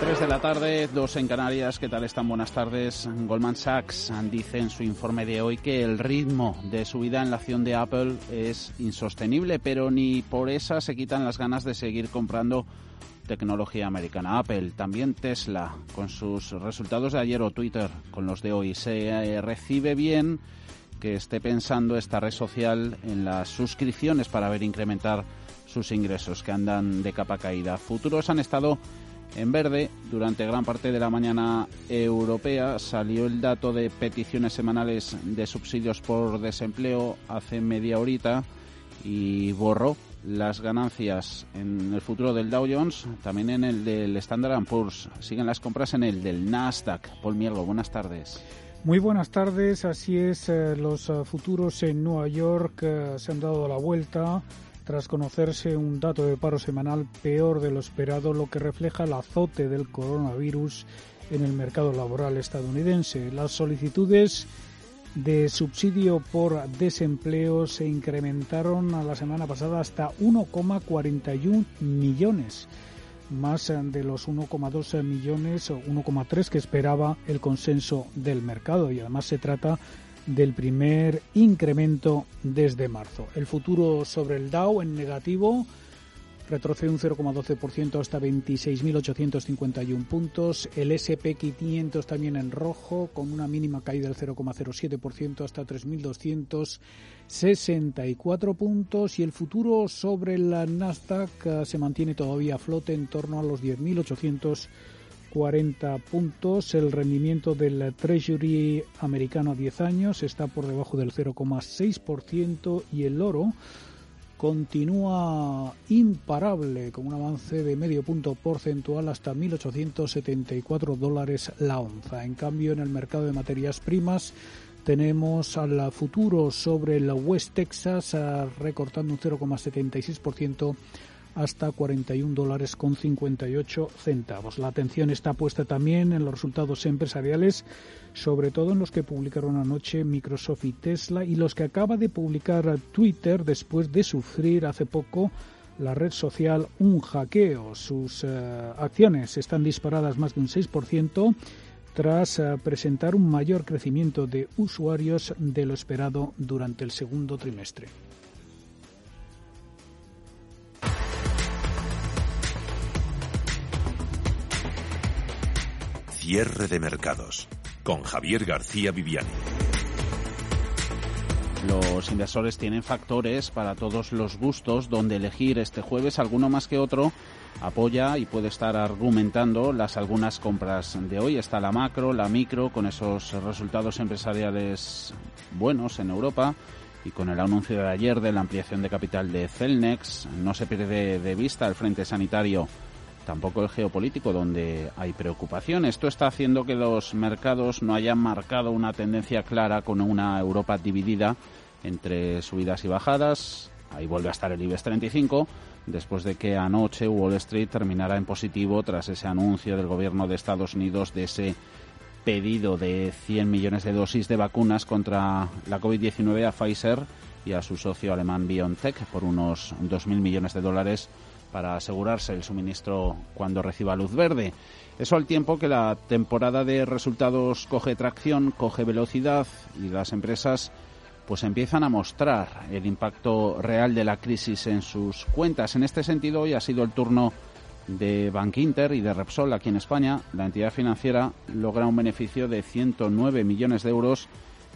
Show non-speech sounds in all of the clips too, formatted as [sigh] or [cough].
3 de la tarde, dos en Canarias. ¿Qué tal están? Buenas tardes. Goldman Sachs dice en su informe de hoy que el ritmo de subida en la acción de Apple es insostenible, pero ni por esa se quitan las ganas de seguir comprando tecnología americana. Apple, también Tesla, con sus resultados de ayer o Twitter, con los de hoy. Se eh, recibe bien que esté pensando esta red social en las suscripciones para ver incrementar sus ingresos que andan de capa caída. Futuros han estado en verde, durante gran parte de la mañana europea salió el dato de peticiones semanales de subsidios por desempleo hace media horita y borró las ganancias en el futuro del Dow Jones, también en el del Standard Poor's. Siguen las compras en el del Nasdaq. Paul Mielgo, buenas tardes. Muy buenas tardes, así es, eh, los eh, futuros en Nueva York eh, se han dado la vuelta tras conocerse un dato de paro semanal peor de lo esperado, lo que refleja el azote del coronavirus en el mercado laboral estadounidense. Las solicitudes de subsidio por desempleo se incrementaron a la semana pasada hasta 1,41 millones, más de los 1,2 millones o 1,3 que esperaba el consenso del mercado y además se trata del primer incremento desde marzo. El futuro sobre el Dow en negativo retrocede un 0,12% hasta 26.851 puntos. El SP500 también en rojo, con una mínima caída del 0,07% hasta 3.264 puntos. Y el futuro sobre la Nasdaq eh, se mantiene todavía a flote en torno a los 10.800 40 puntos. El rendimiento del Treasury americano a 10 años está por debajo del 0,6% y el oro continúa imparable con un avance de medio punto porcentual hasta 1.874 dólares la onza. En cambio, en el mercado de materias primas tenemos al futuro sobre el West Texas ah, recortando un 0,76% hasta 41 dólares con 58 centavos. La atención está puesta también en los resultados empresariales, sobre todo en los que publicaron anoche Microsoft y Tesla y los que acaba de publicar Twitter después de sufrir hace poco la red social un hackeo. Sus eh, acciones están disparadas más de un 6% tras eh, presentar un mayor crecimiento de usuarios de lo esperado durante el segundo trimestre. Cierre de mercados con Javier García Viviani. Los inversores tienen factores para todos los gustos donde elegir este jueves, alguno más que otro apoya y puede estar argumentando las algunas compras de hoy. Está la macro, la micro, con esos resultados empresariales buenos en Europa y con el anuncio de ayer de la ampliación de capital de Celnex. No se pierde de vista el frente sanitario tampoco el geopolítico, donde hay preocupación. Esto está haciendo que los mercados no hayan marcado una tendencia clara con una Europa dividida entre subidas y bajadas. Ahí vuelve a estar el IBEX 35, después de que anoche Wall Street terminara en positivo tras ese anuncio del gobierno de Estados Unidos de ese pedido de 100 millones de dosis de vacunas contra la COVID-19 a Pfizer y a su socio alemán BioNTech por unos 2.000 millones de dólares para asegurarse el suministro cuando reciba luz verde. Eso al tiempo que la temporada de resultados coge tracción, coge velocidad y las empresas pues empiezan a mostrar el impacto real de la crisis en sus cuentas. En este sentido, hoy ha sido el turno de Bankinter y de Repsol aquí en España. La entidad financiera logra un beneficio de 109 millones de euros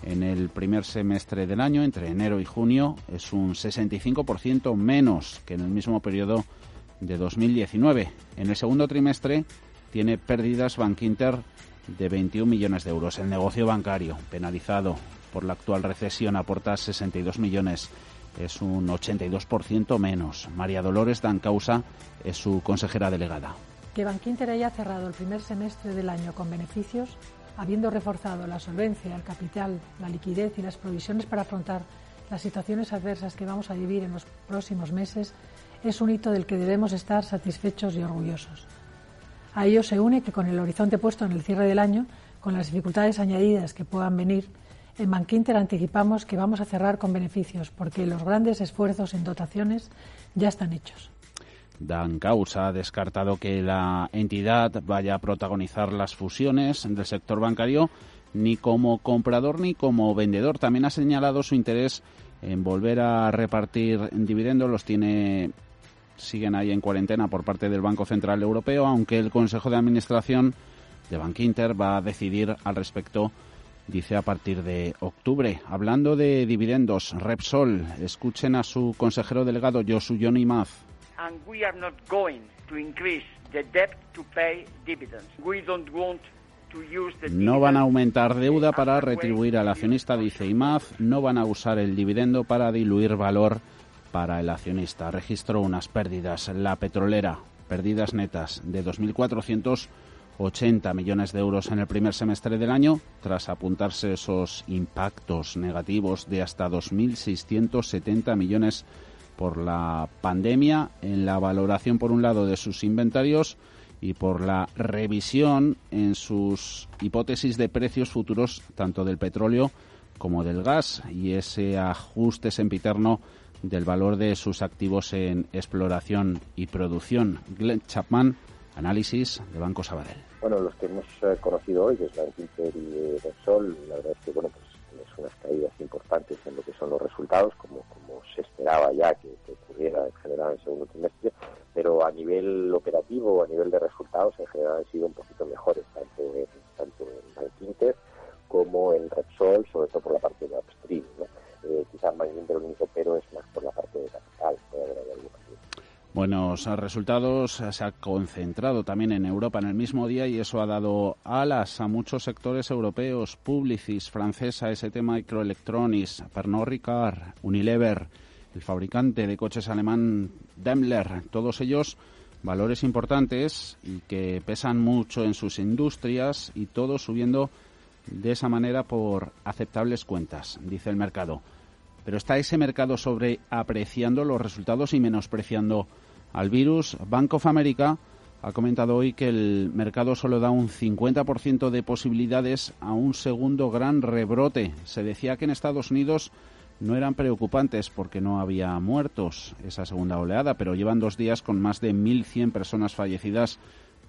en el primer semestre del año, entre enero y junio. Es un 65% menos que en el mismo periodo de 2019. En el segundo trimestre tiene pérdidas Bankinter de 21 millones de euros. El negocio bancario, penalizado por la actual recesión, aporta 62 millones. Es un 82% menos. María Dolores Dancausa es su consejera delegada. Que Bankinter haya cerrado el primer semestre del año con beneficios, habiendo reforzado la solvencia, el capital, la liquidez y las provisiones para afrontar las situaciones adversas que vamos a vivir en los próximos meses es un hito del que debemos estar satisfechos y orgullosos. A ello se une que con el horizonte puesto en el cierre del año, con las dificultades añadidas que puedan venir, en Bankinter anticipamos que vamos a cerrar con beneficios porque los grandes esfuerzos en dotaciones ya están hechos. Dan Causa ha descartado que la entidad vaya a protagonizar las fusiones del sector bancario ni como comprador ni como vendedor. También ha señalado su interés en volver a repartir dividendos. Los tiene siguen ahí en cuarentena por parte del Banco Central Europeo, aunque el Consejo de Administración de Bankinter va a decidir al respecto, dice a partir de octubre. Hablando de dividendos, Repsol, escuchen a su consejero delegado Josu Johnny Maz. No van a aumentar deuda para retribuir al accionista, dice IMAZ. No van a usar el dividendo para diluir valor para el accionista. Registró unas pérdidas. La petrolera, pérdidas netas de 2.480 millones de euros en el primer semestre del año, tras apuntarse esos impactos negativos de hasta 2.670 millones por la pandemia en la valoración, por un lado, de sus inventarios y por la revisión en sus hipótesis de precios futuros tanto del petróleo como del gas y ese ajuste sempiterno del valor de sus activos en exploración y producción. Glenn Chapman, análisis de Banco Sabadell. Bueno, los que hemos eh, conocido hoy, que es la Inter y Repsol, la verdad es que bueno, pues es unas caídas importantes en lo que son los resultados, como, se esperaba ya que, que ocurriera en general en el segundo trimestre, pero a nivel operativo, a nivel de resultados, en general han sido un poquito mejores, tanto en, tanto en como en Repsol, sobre todo por la parte de upstream. ¿no? Eh, quizás el único pero es más por la parte de capital. Buenos resultados se ha concentrado también en Europa en el mismo día y eso ha dado alas a muchos sectores europeos, Publicis, francesa, ST Microelectronics, Pernod Ricard, Unilever, el fabricante de coches alemán Daimler, todos ellos valores importantes y que pesan mucho en sus industrias y todos subiendo de esa manera por aceptables cuentas, dice el mercado. Pero está ese mercado sobre apreciando los resultados y menospreciando al virus. Bank of America ha comentado hoy que el mercado solo da un 50% de posibilidades a un segundo gran rebrote. Se decía que en Estados Unidos no eran preocupantes porque no había muertos esa segunda oleada, pero llevan dos días con más de 1.100 personas fallecidas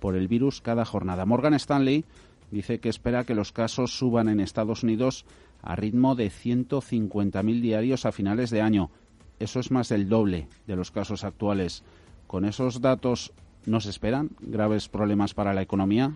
por el virus cada jornada. Morgan Stanley dice que espera que los casos suban en Estados Unidos a ritmo de 150.000 diarios a finales de año. Eso es más del doble de los casos actuales. Con esos datos, ¿nos esperan graves problemas para la economía?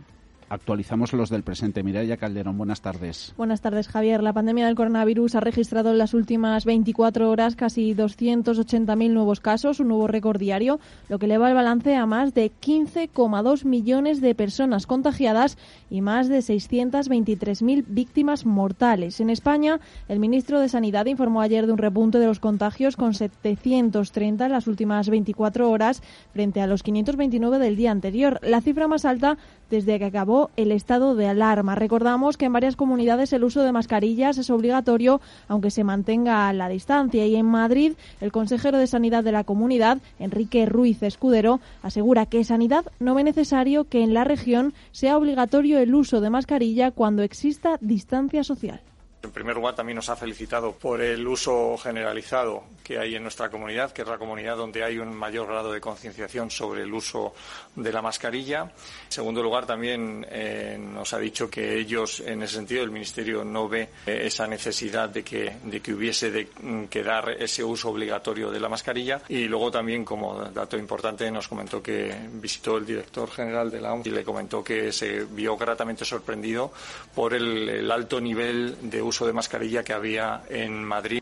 Actualizamos los del presente. Mireia Calderón, buenas tardes. Buenas tardes, Javier. La pandemia del coronavirus ha registrado en las últimas 24 horas casi 280.000 nuevos casos, un nuevo récord diario, lo que eleva el balance a más de 15,2 millones de personas contagiadas y más de 623.000 víctimas mortales. En España, el ministro de Sanidad informó ayer de un repunte de los contagios con 730 en las últimas 24 horas frente a los 529 del día anterior, la cifra más alta desde que acabó el estado de alarma. Recordamos que en varias comunidades el uso de mascarillas es obligatorio, aunque se mantenga la distancia. Y en Madrid, el consejero de Sanidad de la comunidad, Enrique Ruiz Escudero, asegura que Sanidad no ve necesario que en la región sea obligatorio el uso de mascarilla cuando exista distancia social. En primer lugar, también nos ha felicitado por el uso generalizado que hay en nuestra comunidad, que es la comunidad donde hay un mayor grado de concienciación sobre el uso de la mascarilla. En segundo lugar, también eh, nos ha dicho que ellos, en ese sentido, el Ministerio no ve eh, esa necesidad de que, de que hubiese de, mm, que dar ese uso obligatorio de la mascarilla. Y luego también, como dato importante, nos comentó que visitó el director general de la OMS y le comentó que se vio gratamente sorprendido por el, el alto nivel de uso de mascarilla que había en Madrid.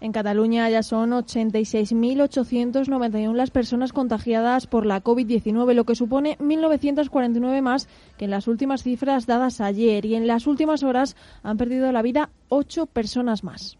En Cataluña ya son 86.891 las personas contagiadas por la COVID-19, lo que supone 1.949 más que en las últimas cifras dadas ayer. Y en las últimas horas han perdido la vida ocho personas más.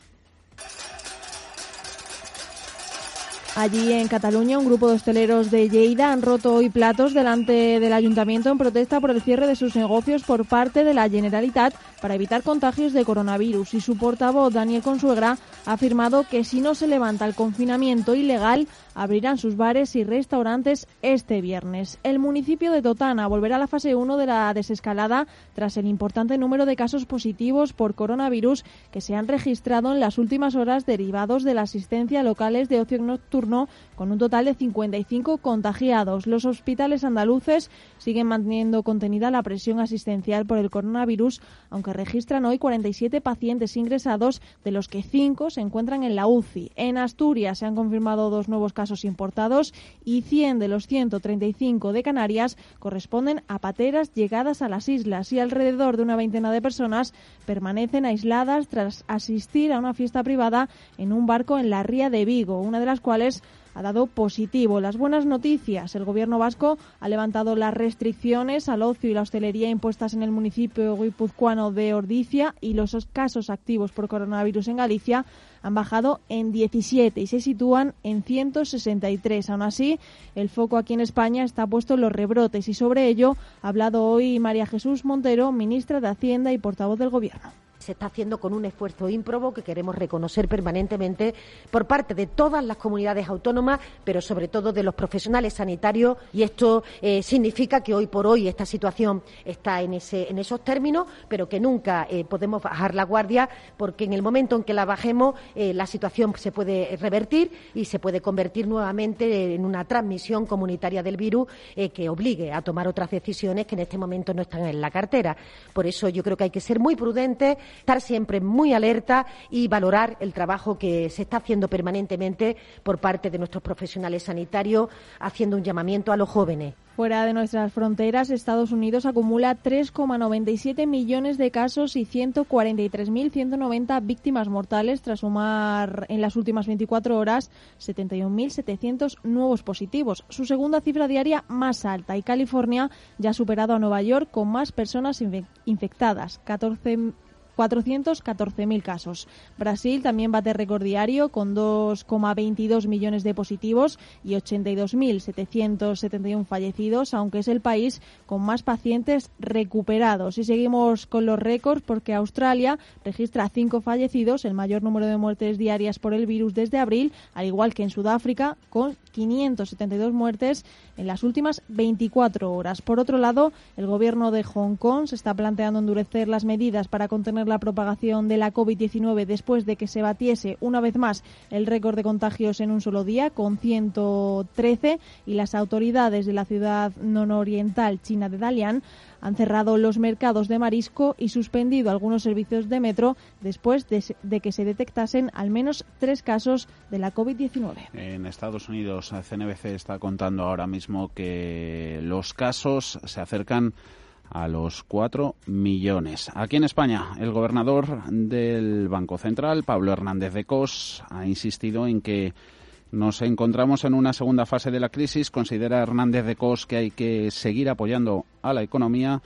Allí en Cataluña, un grupo de hosteleros de Lleida han roto hoy platos delante del ayuntamiento en protesta por el cierre de sus negocios por parte de la Generalitat para evitar contagios de coronavirus. Y su portavoz, Daniel Consuegra, ha afirmado que si no se levanta el confinamiento ilegal, abrirán sus bares y restaurantes este viernes. El municipio de Totana volverá a la fase 1 de la desescalada tras el importante número de casos positivos por coronavirus que se han registrado en las últimas horas derivados de la asistencia a locales de ocio nocturno con un total de 55 contagiados. Los hospitales andaluces siguen manteniendo contenida la presión asistencial por el coronavirus, aunque registran hoy 47 pacientes ingresados, de los que 5 se encuentran en la UCI. En Asturias se han confirmado dos nuevos casos casos importados y 100 de los 135 de Canarias corresponden a pateras llegadas a las islas y alrededor de una veintena de personas permanecen aisladas tras asistir a una fiesta privada en un barco en la ría de Vigo, una de las cuales ha dado positivo. Las buenas noticias. El gobierno vasco ha levantado las restricciones al ocio y la hostelería impuestas en el municipio guipuzcoano de Ordicia y los casos activos por coronavirus en Galicia han bajado en 17 y se sitúan en 163. Aún así, el foco aquí en España está puesto en los rebrotes y sobre ello ha hablado hoy María Jesús Montero, ministra de Hacienda y portavoz del Gobierno se está haciendo con un esfuerzo ímprobo que queremos reconocer permanentemente por parte de todas las comunidades autónomas, pero sobre todo de los profesionales sanitarios. Y esto eh, significa que hoy por hoy esta situación está en, ese, en esos términos, pero que nunca eh, podemos bajar la guardia, porque en el momento en que la bajemos, eh, la situación se puede revertir y se puede convertir nuevamente en una transmisión comunitaria del virus que obligue a tomar otras decisiones que en este momento no están en la cartera. Por eso yo creo que hay que ser muy prudentes estar siempre muy alerta y valorar el trabajo que se está haciendo permanentemente por parte de nuestros profesionales sanitarios, haciendo un llamamiento a los jóvenes. Fuera de nuestras fronteras, Estados Unidos acumula 3,97 millones de casos y 143.190 víctimas mortales tras sumar en las últimas 24 horas 71.700 nuevos positivos, su segunda cifra diaria más alta. Y California ya ha superado a Nueva York con más personas infectadas, 14 414.000 casos. Brasil también bate récord diario con 2,22 millones de positivos y 82.771 fallecidos, aunque es el país con más pacientes recuperados. Y seguimos con los récords porque Australia registra cinco fallecidos, el mayor número de muertes diarias por el virus desde abril, al igual que en Sudáfrica, con 572 muertes en las últimas 24 horas. Por otro lado, el gobierno de Hong Kong se está planteando endurecer las medidas para contener la propagación de la COVID-19 después de que se batiese una vez más el récord de contagios en un solo día, con 113, y las autoridades de la ciudad nororiental china de Dalian han cerrado los mercados de marisco y suspendido algunos servicios de metro después de, que se detectasen al menos tres casos de la COVID-19. En Estados Unidos, CNBC está contando ahora mismo que los casos se acercan a los cuatro millones. Aquí en España, el gobernador del Banco Central, Pablo Hernández de Cos, ha insistido en que nos encontramos en una segunda fase de la crisis. Considera Hernández de Cos que hay que seguir apoyando a la economía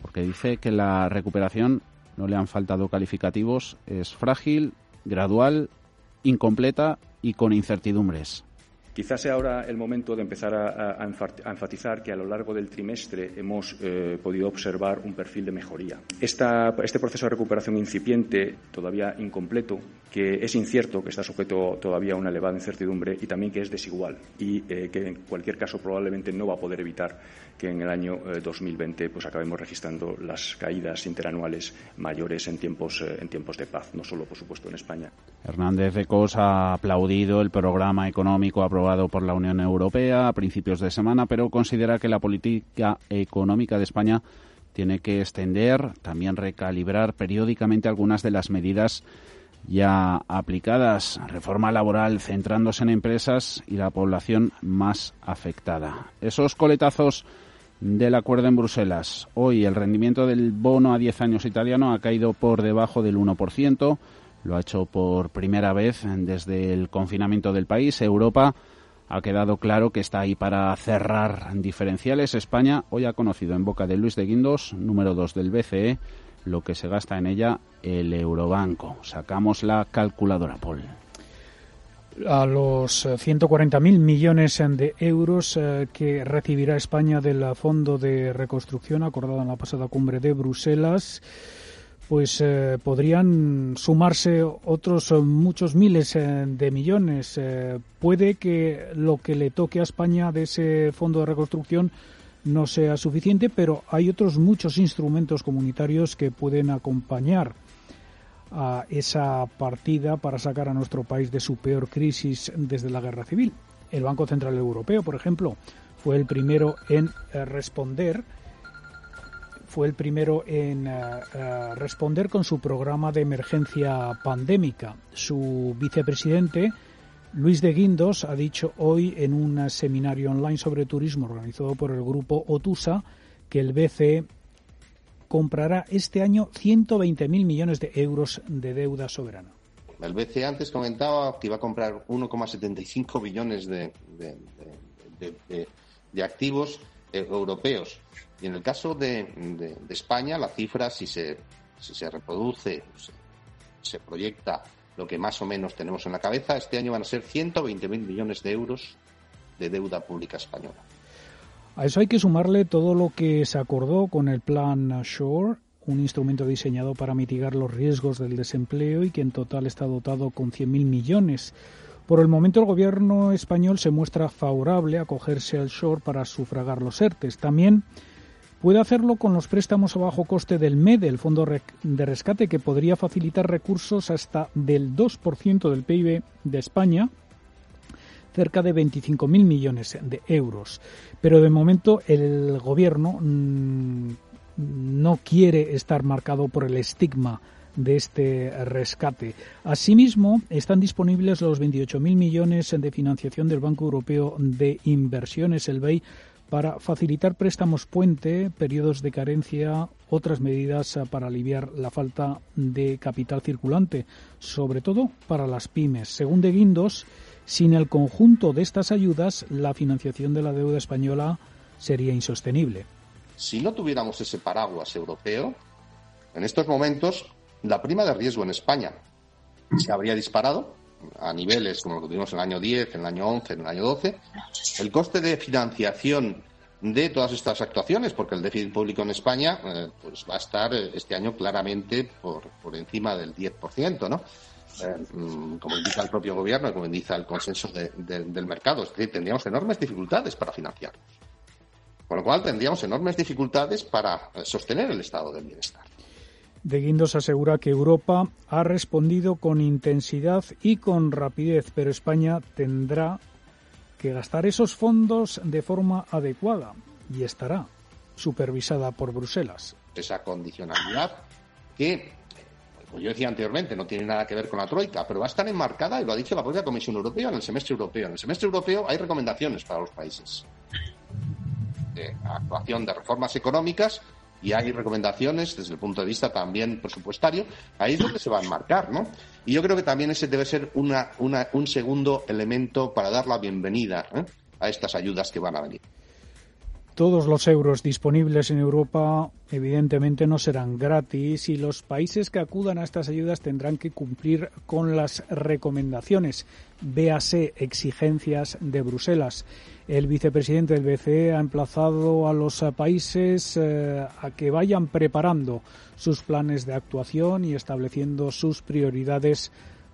porque dice que la recuperación, no le han faltado calificativos, es frágil, gradual, incompleta y con incertidumbres. Quizás sea ahora el momento de empezar a, enfatizar que a lo largo del trimestre hemos eh, podido observar un perfil de mejoría. este proceso de recuperación incipiente, todavía incompleto, que es incierto, que está sujeto todavía a una elevada incertidumbre y también que es desigual y eh, que en cualquier caso probablemente no va a poder evitar que en el año 2020 eh, pues acabemos registrando las caídas interanuales mayores en tiempos, en tiempos de paz, no solo por supuesto en España. Hernández de Cos ha aplaudido el programa económico aprobado por la Unión Europea a principios de semana, pero considera que la política económica de España tiene que extender, también recalibrar periódicamente algunas de las medidas ya aplicadas, reforma laboral centrándose en empresas y la población más afectada. Esos coletazos del acuerdo en Bruselas. Hoy el rendimiento del bono a 10 años italiano ha caído por debajo del 1%. Lo ha hecho por primera vez desde el confinamiento del país. Europa ha quedado claro que está ahí para cerrar diferenciales. España hoy ha conocido en boca de Luis de Guindos, número 2 del BCE, lo que se gasta en ella el Eurobanco. Sacamos la calculadora, Paul. a los 140.000 eh, millones de euros eh, que recibirá España del Fondo de Reconstrucción acordado en la pasada cumbre de Bruselas, pues eh, podrían sumarse otros muchos miles de millones. puede que lo que le toque a España de ese Fondo de Reconstrucción no sea suficiente, pero hay otros muchos instrumentos comunitarios que pueden acompañar a esa partida para sacar a nuestro país de su peor crisis desde la guerra civil. El Banco Central Europeo, por ejemplo, fue el primero en eh, responder fue el primero en eh, eh, responder con su programa de emergencia pandémica. Su vicepresidente, Luis de Guindos, ha dicho hoy en un seminario online sobre turismo organizado por el grupo Otusa que el BCE comprará este año 120.000 millones de euros de deuda soberana. El BCE antes comentaba que iba a comprar 1,75 billones de, de, activos eh, europeos. Y en el caso de, España, la cifra, si se, si se reproduce, se, se proyecta lo que más o menos tenemos en la cabeza, este año van a ser 120.000 millones de euros de deuda pública española. A eso hay que sumarle todo lo que se acordó con el Plan Shore, un instrumento diseñado para mitigar los riesgos del desempleo y que en total está dotado con 100.000 millones. Por el momento el gobierno español se muestra favorable a acogerse al Shore para sufragar los ERTES. También puede hacerlo con los préstamos a bajo coste del MEDE, el Fondo de Rescate, que podría facilitar recursos hasta del 2% del PIB de España, cerca de 25.000 millones de euros. Pero de momento el gobierno mm, no quiere estar marcado por el estigma de este rescate. Asimismo, están disponibles los 28.000 millones de financiación del Banco Europeo de Inversiones, el BEI, para facilitar préstamos puente, periodos de carencia, otras medidas para aliviar la falta de capital circulante, sobre todo para las pymes. Según De Guindos, sin el conjunto de estas ayudas, la financiación de la deuda española sería insostenible. Si no tuviéramos ese paraguas europeo, en estos momentos la prima de riesgo en España se habría disparado a niveles como lo que tuvimos en el año 10, en el año 11, en el año 12. El coste de financiación de todas estas actuaciones, porque el déficit público en España eh, pues va a estar eh, este año claramente por, por encima del 10%, ¿no? Eh, mm, como indica el propio gobierno y como indica el consenso del mercado. Es decir, tendríamos enormes dificultades para financiarlos. Con lo cual tendríamos enormes dificultades para sostener el estado del bienestar. De Guindos asegura que Europa ha respondido con intensidad y con rapidez, pero España tendrá que gastar esos fondos de forma adecuada y estará supervisada por Bruselas. Esa condicionalidad que como yo decía anteriormente, no tiene nada que ver con la Troika, pero va a estar enmarcada, y lo ha dicho la propia Comisión Europea, en el semestre europeo. En el semestre europeo hay recomendaciones para los países de actuación de reformas económicas y hay recomendaciones desde el punto de vista también presupuestario. Ahí es donde se va a enmarcar, ¿no? Y yo creo que también ese debe ser una, un segundo elemento para dar la bienvenida ¿eh? a estas ayudas que van a venir. Todos los euros disponibles en Europa evidentemente no serán gratis y los países que acudan a estas ayudas tendrán que cumplir con las recomendaciones, véase exigencias de Bruselas. El vicepresidente del BCE ha emplazado a los países eh, a que vayan preparando sus planes de actuación y estableciendo sus prioridades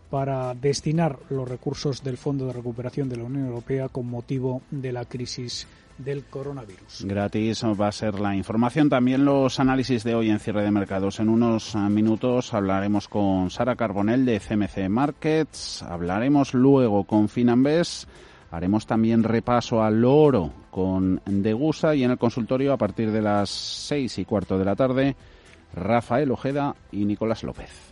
para destinar los recursos del Fondo de Recuperación de la Unión Europea con motivo de la crisis del coronavirus. Gratis va a ser la información. También los análisis de hoy en cierre de mercados. En unos minutos hablaremos con Sara Carbonell de CMC Markets. Hablaremos luego con Finambes. Haremos también repaso al oro con Degusa y en el consultorio a partir de las seis y cuarto de la tarde, Rafael Ojeda y Nicolás López.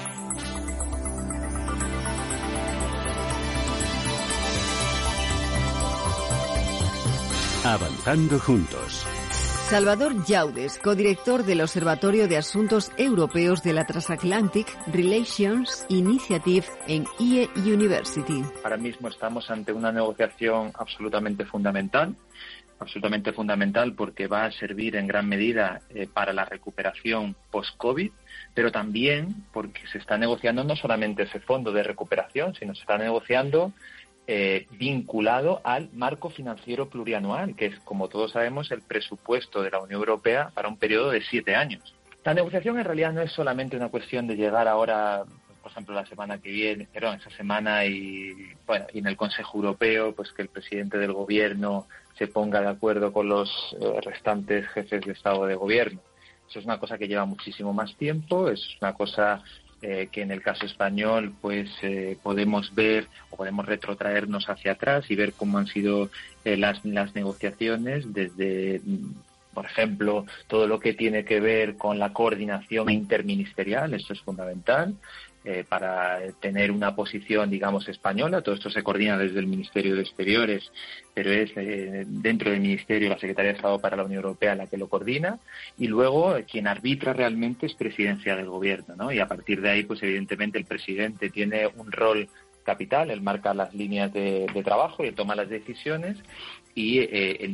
Avanzando juntos. Salvador Yaudes, codirector del Observatorio de Asuntos Europeos de la Transatlantic Relations Initiative en IE University. Ahora mismo estamos ante una negociación absolutamente fundamental, absolutamente fundamental porque va a servir en gran medida eh, para la recuperación post-COVID, pero también porque se está negociando no solamente ese fondo de recuperación, sino se está negociando eh, vinculado al marco financiero plurianual, que es, como todos sabemos, el presupuesto de la Unión Europea para un periodo de siete años. La negociación en realidad no es solamente una cuestión de llegar ahora, por ejemplo, la semana que viene, perdón, esa semana y, bueno, y en el Consejo Europeo, pues que el presidente del Gobierno se ponga de acuerdo con los eh, restantes jefes de Estado de Gobierno. Eso es una cosa que lleva muchísimo más tiempo, es una cosa eh, que en el caso español pues eh, podemos ver o podemos retrotraernos hacia atrás y ver cómo han sido eh, las, las negociaciones desde por ejemplo, todo lo que tiene que ver con la coordinación interministerial, esto es fundamental. Eh, para tener una posición, digamos, española. Todo esto se coordina desde el Ministerio de Exteriores, pero es eh, dentro del Ministerio la Secretaría de Estado para la Unión Europea la que lo coordina. Y luego eh, quien arbitra realmente es presidencia del Gobierno, ¿no? Y a partir de ahí, pues evidentemente el presidente tiene un rol capital, él marca las líneas de, trabajo y él toma las decisiones y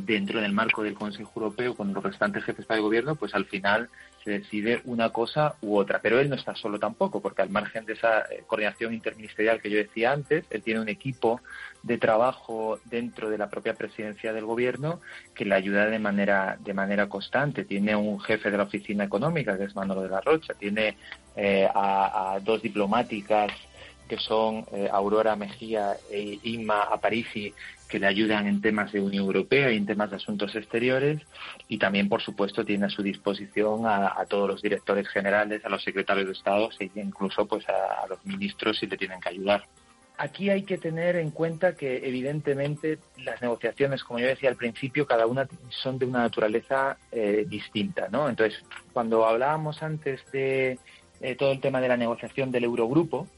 dentro del marco del Consejo Europeo con los restantes jefes de gobierno, pues al final decide una cosa u otra. Pero él no está solo tampoco, porque al margen de esa eh, coordinación interministerial que yo decía antes, él tiene un equipo de trabajo dentro de la propia presidencia del gobierno que le ayuda de manera de manera constante. Tiene un jefe de la oficina económica que es Manolo de la Rocha, tiene eh, a, dos diplomáticas que son eh, Aurora Mejía e Inma Aparici, que le ayudan en temas de Unión Europea y en temas de asuntos exteriores y también, por supuesto, tiene a su disposición a, todos los directores generales, a los secretarios de Estado e incluso pues a, los ministros si le tienen que ayudar. Aquí hay que tener en cuenta que, evidentemente, las negociaciones, como yo decía al principio, cada una son de una naturaleza eh, distinta, ¿no? Entonces, cuando hablábamos antes de eh, todo el tema de la negociación del Eurogrupo,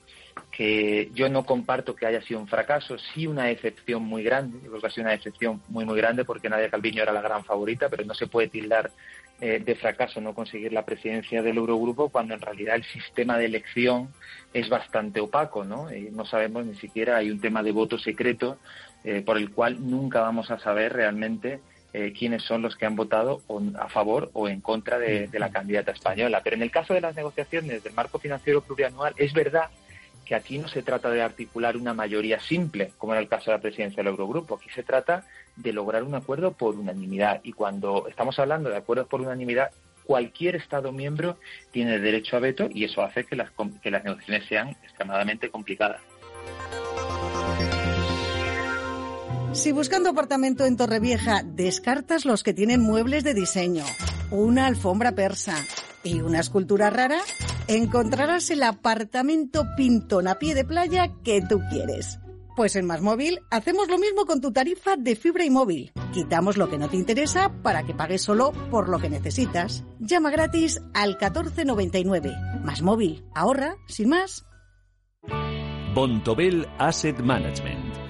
que yo no comparto que haya sido un fracaso, sí una excepción muy grande, yo creo que ha sido una excepción muy muy grande porque Nadia Calviño era la gran favorita, pero no se puede tildar eh, de fracaso no conseguir la presidencia del Eurogrupo cuando en realidad el sistema de elección es bastante opaco, ¿no? Y no sabemos ni siquiera, hay un tema de voto secreto eh, por el cual nunca vamos a saber realmente eh, quiénes son los que han votado a favor o en contra de, de, la candidata española. Pero en el caso de las negociaciones del marco financiero plurianual, es verdad que aquí no se trata de articular una mayoría simple, como en el caso de la presidencia del Eurogrupo. Aquí se trata de lograr un acuerdo por unanimidad. Y cuando estamos hablando de acuerdos por unanimidad, cualquier Estado miembro tiene derecho a veto y eso hace que las, que las negociaciones sean extremadamente complicadas. Si buscando apartamento en Torrevieja descartas los que tienen muebles de diseño, una alfombra persa y una escultura rara, encontrarás el apartamento pintón a pie de playa que tú quieres. Pues en Más Móvil hacemos lo mismo con tu tarifa de fibra y móvil. Quitamos lo que no te interesa para que pagues solo por lo que necesitas. Llama gratis al 1499. Más Móvil. Ahorra, sin más. Bontobel Asset Management.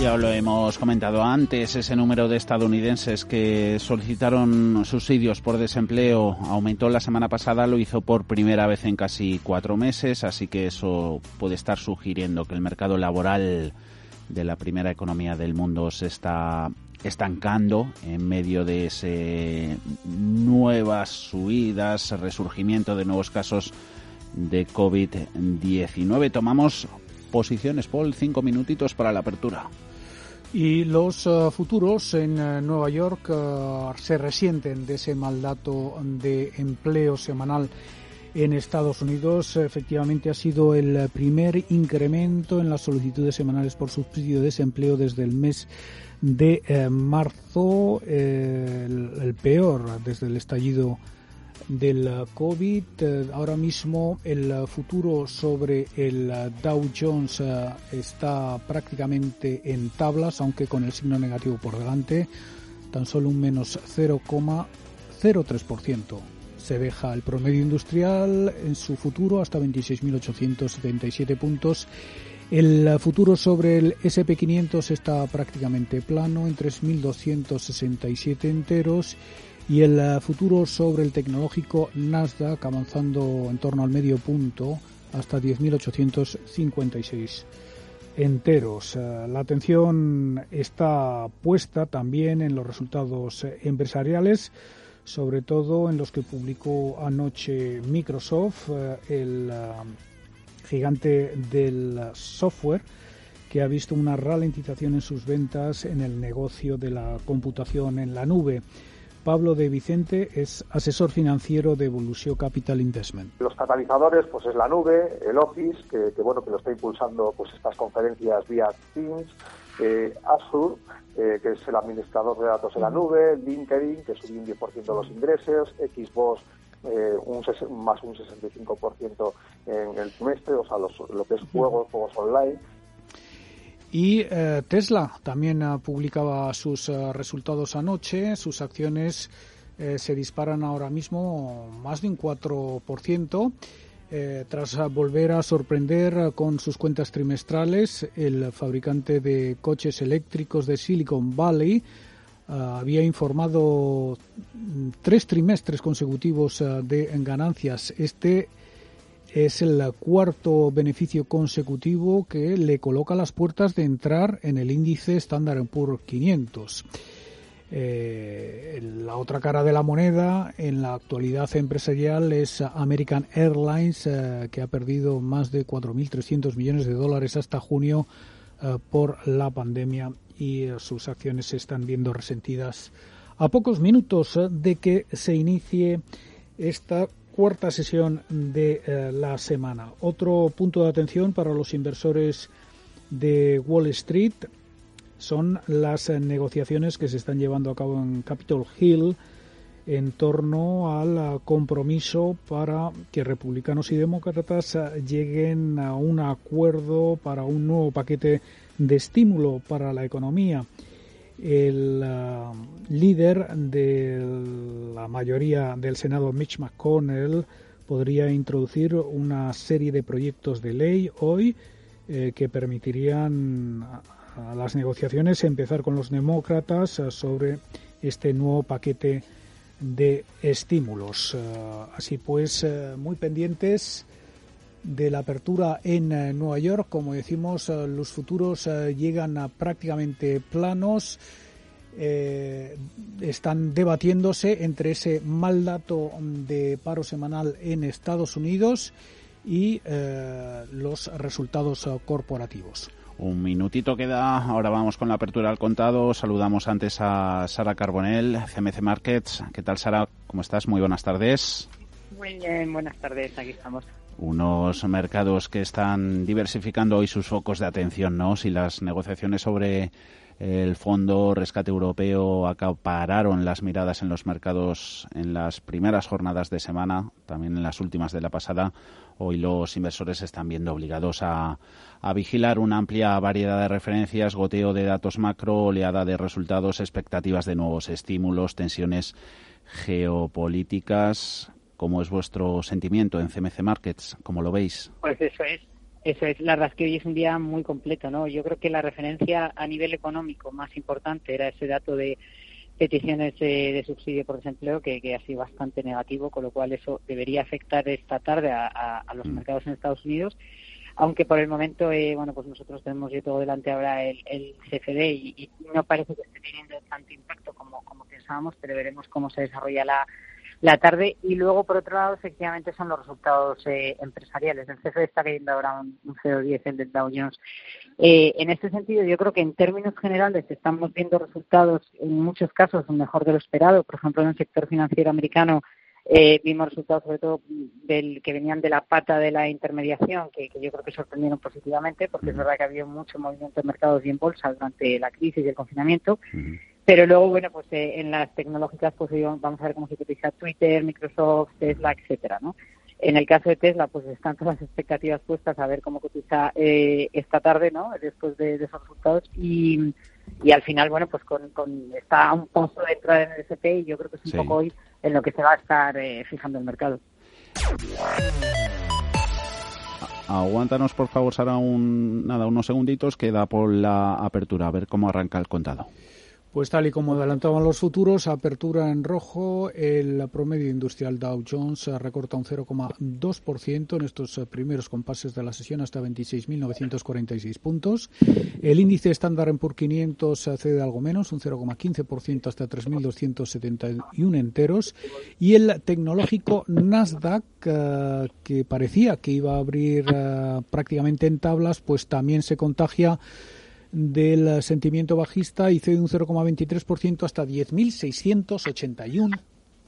Ya lo hemos comentado antes, ese número de estadounidenses que solicitaron subsidios por desempleo aumentó la semana pasada, lo hizo por primera vez en casi cuatro meses, así que eso puede estar sugiriendo que el mercado laboral de la primera economía del mundo se está estancando en medio de ese nuevas subidas, resurgimiento de nuevos casos de COVID-19. Tomamos posiciones, Paul, cinco minutitos para la apertura. Y los eh, futuros en eh, Nueva York eh, se resienten de ese mal dato de empleo semanal en Estados Unidos. Efectivamente ha sido el primer incremento en las solicitudes semanales por subsidio de desempleo desde el mes de marzo, el, peor desde el estallido del COVID. Eh, ahora mismo el futuro sobre el Dow Jones eh, está prácticamente en tablas, aunque con el signo negativo por delante, tan solo un menos 0,03%. Se deja el promedio industrial en su futuro hasta 26.877 puntos. El futuro sobre el SP500 está prácticamente plano en 3.267 enteros y el eh, futuro sobre el tecnológico Nasdaq avanzando en torno al medio punto hasta 10.856 enteros. Eh, la atención está puesta también en los resultados eh, empresariales, sobre todo en los que publicó anoche Microsoft, el gigante del software, que ha visto una ralentización en sus ventas en el negocio de la computación en la nube. Pablo de Vicente es asesor financiero de Evolution Capital Investment. Los catalizadores, pues es la nube, el Office, que, bueno que lo está impulsando pues estas conferencias vía Teams, eh, Azure, eh, que es el administrador de datos en la nube, LinkedIn, que subió un 10% de los ingresos, Xbox eh, un más un 65% en el trimestre, o sea, lo que es juegos, juegos online. Y eh, Tesla también uh, publicaba sus eh, resultados anoche. Sus acciones se disparan ahora mismo más de un 4%. tras volver a sorprender con sus cuentas trimestrales, el fabricante de coches eléctricos de Silicon Valley había informado mm, tres trimestres consecutivos de ganancias. Este es el cuarto beneficio consecutivo que le coloca las puertas de entrar en el índice Standard Poor's 500. Eh, la otra cara de la moneda en la actualidad empresarial es American Airlines, eh, que ha perdido más de 4.300 millones de dólares hasta junio eh, por la pandemia y sus acciones se están viendo resentidas a pocos minutos de que se inicie esta cuarta sesión de eh, la semana. Otro punto de atención para los inversores de Wall Street son las eh, negociaciones que se están llevando a cabo en Capitol Hill en torno al eh, compromiso para que republicanos y demócratas lleguen a un acuerdo para un nuevo paquete de estímulo para la economía el uh, líder de la mayoría del Senado, Mitch McConnell, podría introducir una serie de proyectos de ley hoy eh, que permitirían a, las negociaciones empezar con los demócratas uh, sobre este nuevo paquete de estímulos. Uh, así pues, muy pendientes de la apertura en eh, Nueva York. Como decimos, eh, los futuros eh, llegan a prácticamente planos. están debatiéndose entre ese mal dato de paro semanal en Estados Unidos y los resultados corporativos. Un minutito queda, ahora vamos con la apertura al contado. Saludamos antes a Sara Carbonell, CMC Markets. ¿Qué tal, Sara? ¿Cómo estás? Muy buenas tardes. Muy bien, buenas tardes, aquí estamos unos mercados que están diversificando hoy sus focos de atención, ¿no? Si las negociaciones sobre el Fondo Rescate Europeo acapararon las miradas en los mercados en las primeras jornadas de semana, también en las últimas de la pasada. Hoy los inversores están viendo obligados a, a vigilar una amplia variedad de referencias, goteo de datos macro, oleada de resultados, expectativas de nuevos estímulos, tensiones geopolíticas. ¿Cómo es vuestro sentimiento en CMC Markets? ¿Cómo lo veis? Pues eso es. Eso es, la verdad es que hoy es un día muy completo, ¿no? Yo creo que la referencia a nivel económico más importante era ese dato de peticiones de, subsidio por desempleo que, que, ha sido bastante negativo, con lo cual eso debería afectar esta tarde a, los mm. mercados en Estados Unidos. Aunque por el momento, eh, bueno, pues nosotros tenemos yo todo delante ahora el, el CFD y, no parece que esté teniendo tanto impacto como, como pensábamos, pero veremos cómo se desarrolla la, la tarde. Y luego, por otro lado, efectivamente son los resultados eh, empresariales. El CFD está cayendo ahora un, un 0,10 el del Dow Jones. Eh, en este sentido, yo creo que en términos generales estamos viendo resultados en muchos casos mejor de lo esperado. Por ejemplo, en el sector financiero americano eh, vimos resultados sobre todo del que venían de la pata de la intermediación, que, yo creo que sorprendieron positivamente, porque es verdad que había mucho movimiento en mercados y en bolsa durante la crisis y el confinamiento. Pero luego, bueno, pues eh, en las tecnológicas, pues vamos a ver cómo se utiliza Twitter, Microsoft, Tesla, etcétera, ¿no? En el caso de Tesla, pues están todas las expectativas puestas a ver cómo cotiza eh, esta tarde, ¿no? Después de, esos resultados y, y, al final, bueno, pues con, está a un paso de entrar en el SP y yo creo que es un poco hoy en lo que se va a estar eh, fijando el mercado. Aguántanos, por favor, Sara, un, nada, unos segunditos. Queda por la apertura, a ver cómo arranca el contado. Pues tal y como adelantaban los futuros, apertura en rojo, el promedio industrial Dow Jones recorta un 0,2% en estos primeros compases de la sesión hasta 26.946 puntos. El índice Standard Poor's 500 cede algo menos, un 0,15% hasta 3.271 enteros. Y el tecnológico Nasdaq, eh, que parecía que iba a abrir eh, prácticamente en tablas, pues también se contagia del sentimiento bajista y cede un 0,23% hasta 10.681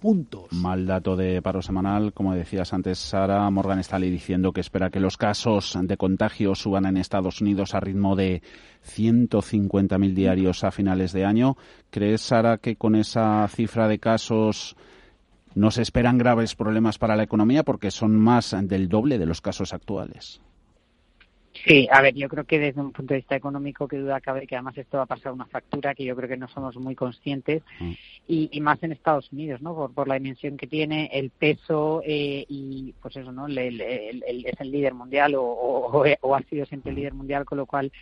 puntos. Mal dato de paro semanal. Como decías antes, Sara, Morgan Stanley diciendo que espera que los casos de contagio suban en Estados Unidos a ritmo de 150.000 diarios a finales de año. ¿Crees, Sara, que con esa cifra de casos no se esperan graves problemas para la economía porque son más del doble de los casos actuales? Sí, a ver, yo creo que desde un punto de vista económico, que duda cabe que además esto va a pasar una factura que yo creo que no somos muy conscientes mm. y, más en Estados Unidos, ¿no? Por, la dimensión que tiene, el peso eh, y, pues eso, ¿no? es el líder mundial o, o, ha sido siempre el líder mundial, con lo cual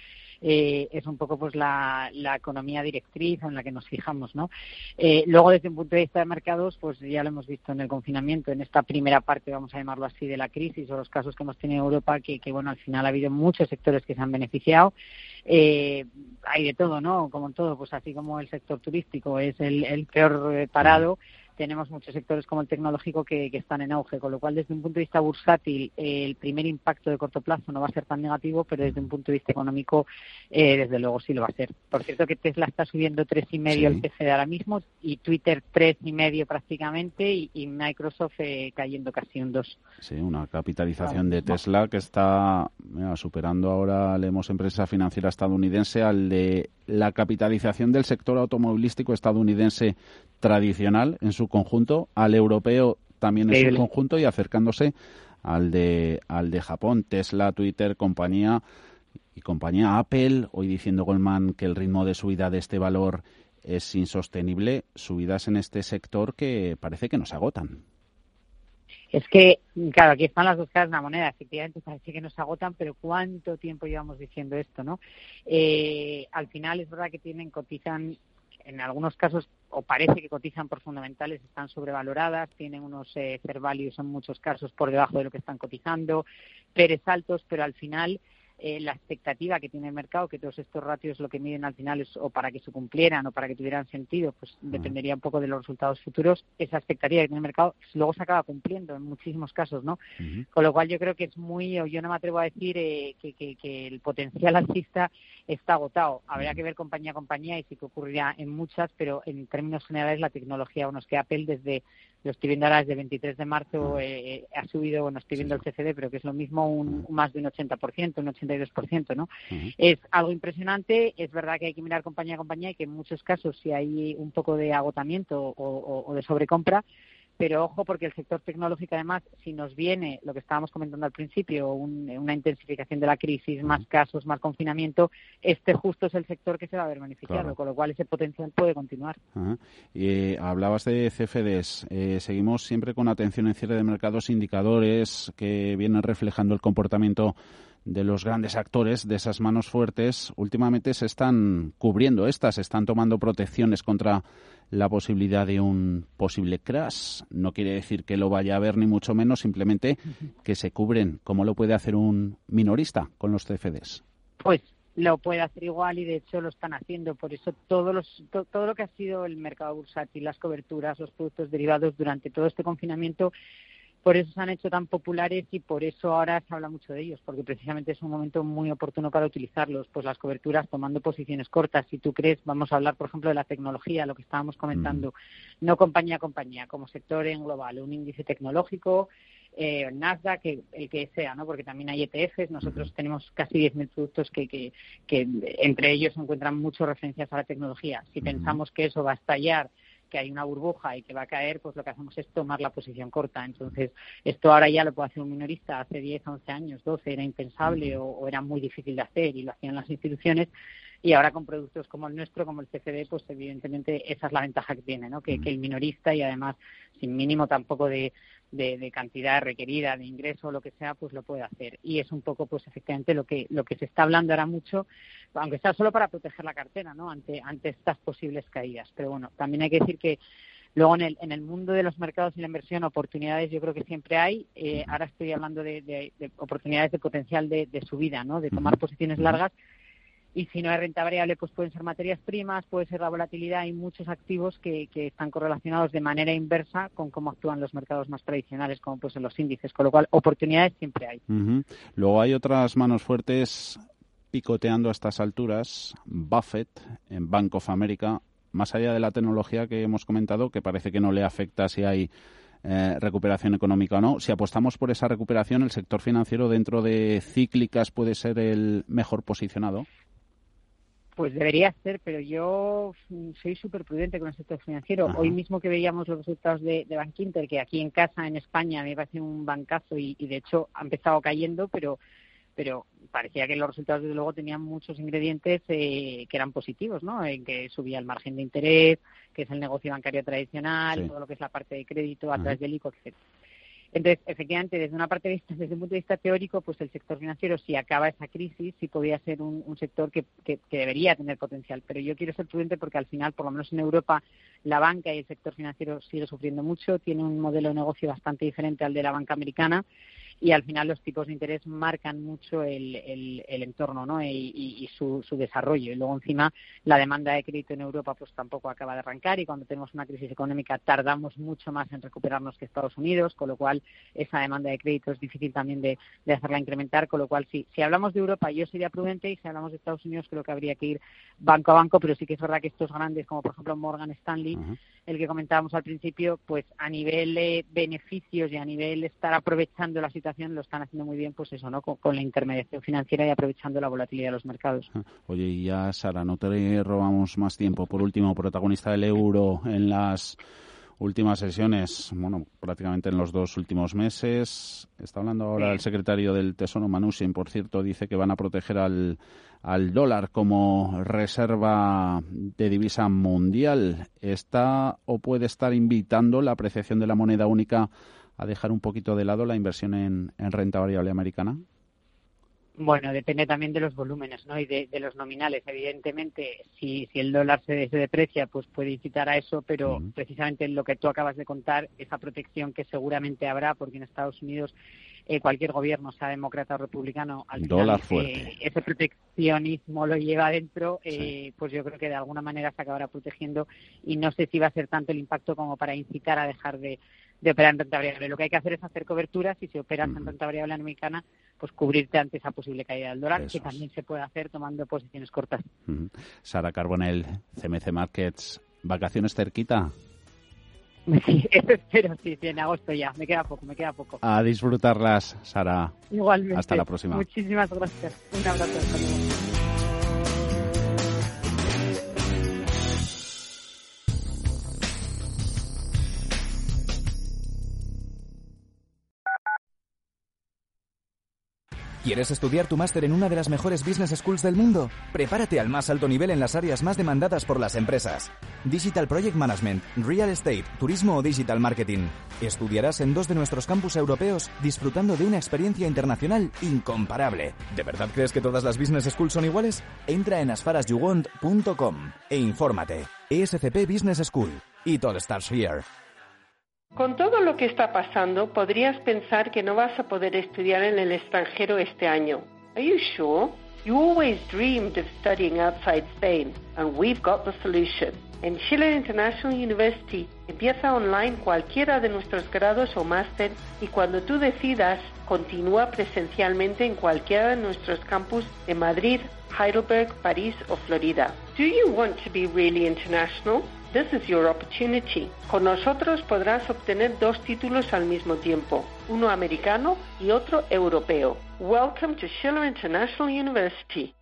eh, es un poco pues la, economía directriz en la que nos fijamos, ¿no? Eh, luego, desde un punto de vista de mercados, pues ya lo hemos visto en el confinamiento, en esta primera parte, vamos a llamarlo así, de la crisis o los casos que hemos tenido en Europa, que, bueno, al final ha habido muchos sectores que se han beneficiado. Eh, hay de todo, ¿no? Como en todo, pues así como el sector turístico es el, peor parado, tenemos muchos sectores como el tecnológico que, están en auge, con lo cual desde un punto de vista bursátil el primer impacto de corto plazo no va a ser tan negativo, pero desde un punto de vista económico eh, desde luego sí lo va a ser. Por cierto que Tesla está subiendo tres y medio el PCD ahora mismo y Twitter tres y medio prácticamente y, Microsoft eh, cayendo casi un dos. Sí, una capitalización de Tesla que está superando ahora, leemos empresa financiera estadounidense al de la capitalización del sector automovilístico estadounidense tradicional en su conjunto, al europeo también en su conjunto y acercándose al de, al de Japón. Tesla, Twitter, compañía y compañía Apple, hoy diciendo Goldman que el ritmo de subida de este valor es insostenible, subidas en este sector que parece que no se agotan. Es que, claro, aquí están las dos caras de la moneda. Efectivamente, parece que nos agotan, pero ¿cuánto tiempo llevamos diciendo esto, no? Eh, al final es verdad que tienen, cotizan en algunos casos, o parece que cotizan por fundamentales, están sobrevaloradas, tienen unos eh, fair values en muchos casos por debajo de lo que están cotizando, peres altos, pero al final eh, la expectativa que tiene el mercado, que todos estos ratios lo que miden al final es o para que se cumplieran o para que tuvieran sentido, pues dependería un poco de los resultados futuros. Esa expectativa que tiene el mercado luego se acaba cumpliendo en muchísimos casos, ¿no? Con lo cual yo creo que es muy, o yo no me atrevo a decir eh, que, que, el potencial [laughs] alcista está agotado. Habría que ver compañía a compañía y sí que ocurrirá en muchas, pero en términos generales la tecnología, bueno, es que Apple desde lo estoy viendo ahora desde el 23 de marzo, eh, ha subido, bueno, estoy viendo el CCD, pero que es lo mismo, un, más de un 80%, un 82%, ¿no? Es algo impresionante, es verdad que hay que mirar compañía a compañía y que en muchos casos si hay un poco de agotamiento o de sobrecompra, pero ojo porque el sector tecnológico además si nos viene lo que estábamos comentando al principio una intensificación de la crisis más casos más confinamiento este justo es el sector que se va a ver beneficiado con lo cual ese potencial puede continuar. Y eh, hablabas de CFDs eh, seguimos siempre con atención en cierre de mercados indicadores que vienen reflejando el comportamiento de los grandes actores, de esas manos fuertes, últimamente se están cubriendo estas, están tomando protecciones contra la posibilidad de un posible crash. No quiere decir que lo vaya a haber ni mucho menos, simplemente que se cubren. ¿Cómo lo puede hacer un minorista con los CFDs? Pues lo puede hacer igual y de hecho lo están haciendo. Por eso todo, los, todo lo que ha sido el mercado bursátil, las coberturas, los productos derivados durante todo este confinamiento por eso se han hecho tan populares y por eso ahora se habla mucho de ellos, porque precisamente es un momento muy oportuno para utilizarlos, pues las coberturas tomando posiciones cortas. Si tú crees, vamos a hablar, por ejemplo, de la tecnología, lo que estábamos comentando, no compañía a compañía, como sector en global, un índice tecnológico, eh, Nasdaq, el que sea, ¿no? Porque también hay ETFs. Nosotros tenemos casi 10.000 productos que, que, que, entre ellos se encuentran muchas referencias a la tecnología. Si pensamos que eso va a estallar que hay una burbuja y que va a caer, pues lo que hacemos es tomar la posición corta. Entonces, esto ahora ya lo puede hacer un minorista. Hace 10, 11 años, 12 era impensable o, era muy difícil de hacer y lo hacían las instituciones. Y ahora con productos como el nuestro, como el CFD, pues evidentemente esa es la ventaja que tiene, ¿no? Que, que el minorista y además sin mínimo tampoco de, de, cantidad requerida, de ingreso o lo que sea, pues lo puede hacer. Y es un poco, pues efectivamente, lo que, lo que se está hablando ahora mucho, aunque sea solo para proteger la cartera, ¿no? Ante, ante estas posibles caídas. Pero bueno, también hay que decir que Luego, en el, en el mundo de los mercados y la inversión, oportunidades yo creo que siempre hay. Eh, ahora estoy hablando de, de, de, oportunidades de potencial de, subida, ¿no? De tomar posiciones largas y si no hay renta variable, pues pueden ser materias primas, puede ser la volatilidad. Hay muchos activos que, que están correlacionados de manera inversa con cómo actúan los mercados más tradicionales, como pues en los índices, con lo cual oportunidades siempre hay. Luego hay otras manos fuertes picoteando a estas alturas. Buffett en Bank of America, más allá de la tecnología que hemos comentado, que parece que no le afecta si hay eh, recuperación económica o no. Si apostamos por esa recuperación, el sector financiero dentro de cíclicas puede ser el mejor posicionado. Pues debería ser, pero yo soy súper prudente con el sector financiero. Hoy mismo que veíamos los resultados de, de Bank Inter, que aquí en casa, en España, me parece un bancazo y, de hecho ha empezado cayendo, pero pero parecía que los resultados desde luego tenían muchos ingredientes eh, que eran positivos, ¿no? En que subía el margen de interés, que es el negocio bancario tradicional, todo lo que es la parte de crédito a través del ICO, etc. Entonces, efectivamente, desde una parte de vista, desde un punto de vista teórico, pues el sector financiero, si acaba esa crisis, sí podría ser un, sector que, que, debería tener potencial. Pero yo quiero ser prudente porque al final, por lo menos en Europa, la banca y el sector financiero sigue sufriendo mucho, tiene un modelo de negocio bastante diferente al de la banca americana y al final los tipos de interés marcan mucho el, el, entorno ¿no? y, su, su, desarrollo. Y luego encima la demanda de crédito en Europa pues tampoco acaba de arrancar y cuando tenemos una crisis económica tardamos mucho más en recuperarnos que Estados Unidos, con lo cual esa demanda de crédito es difícil también de, de hacerla incrementar, con lo cual si, si hablamos de Europa yo sería prudente y si hablamos de Estados Unidos creo que habría que ir banco a banco, pero sí que es verdad que estos grandes como por ejemplo Morgan Stanley, el que comentábamos al principio, pues a nivel de beneficios y a nivel de estar aprovechando la situación lo están haciendo muy bien, pues eso, ¿no? Con, la intermediación financiera y aprovechando la volatilidad de los mercados. Oye, y ya, Sara, no te robamos más tiempo. Por último, protagonista del euro en las últimas sesiones, bueno, prácticamente en los dos últimos meses. Está hablando ahora el secretario del Tesoro, Manushin, por cierto, dice que van a proteger al, al dólar como reserva de divisa mundial. ¿Está o puede estar invitando la apreciación de la moneda única a dejar un poquito de lado la inversión en, renta variable americana? Bueno, depende también de los volúmenes ¿no? y de, los nominales. Evidentemente, si, si el dólar se, deprecia, pues puede incitar a eso, pero precisamente lo que tú acabas de contar, esa protección que seguramente habrá, porque en Estados Unidos eh, cualquier gobierno, sea demócrata o republicano, al final eh, ese proteccionismo lo lleva adentro, eh, pues yo creo que de alguna manera se acabará protegiendo y no sé si va a ser tanto el impacto como para incitar a dejar de, de operar en renta variable. Lo que hay que hacer es hacer coberturas y si operas en renta variable americana, pues cubrirte ante esa posible caída del dólar, que también se puede hacer tomando posiciones cortas. Sara Carbonell, CMC Markets, ¿vacaciones cerquita? [laughs] Sí, eso espero, sí, sí, en agosto ya. Me queda poco, me queda poco. A disfrutarlas, Sara. Igualmente. Hasta la próxima. Muchísimas gracias. Un abrazo. ¿Quieres estudiar tu máster en una de las mejores business schools del mundo? Prepárate al más alto nivel en las áreas más demandadas por las empresas. Digital Project Management, Real Estate, Turismo o Digital Marketing. Estudiarás en dos de nuestros campus europeos disfrutando de una experiencia internacional incomparable. ¿De verdad crees que todas las business schools son iguales? Entra en asfarasyouwant.com e infórmate. ESCP Business School. It all starts here. Con todo lo que está pasando, podrías pensar que no vas a poder estudiar en el extranjero este año. Are you sure? You always dreamed of studying outside Spain, and we've got the solution. En Schiller International University empieza online cualquiera de nuestros grados o máster y cuando tú decidas, continúa presencialmente en cualquiera de nuestros campus de Madrid, Heidelberg, París o Florida. Do you want to be really international? This is your opportunity. Con nosotros podrás obtener dos títulos al mismo tiempo, uno americano y otro europeo. Welcome to Schiller International University.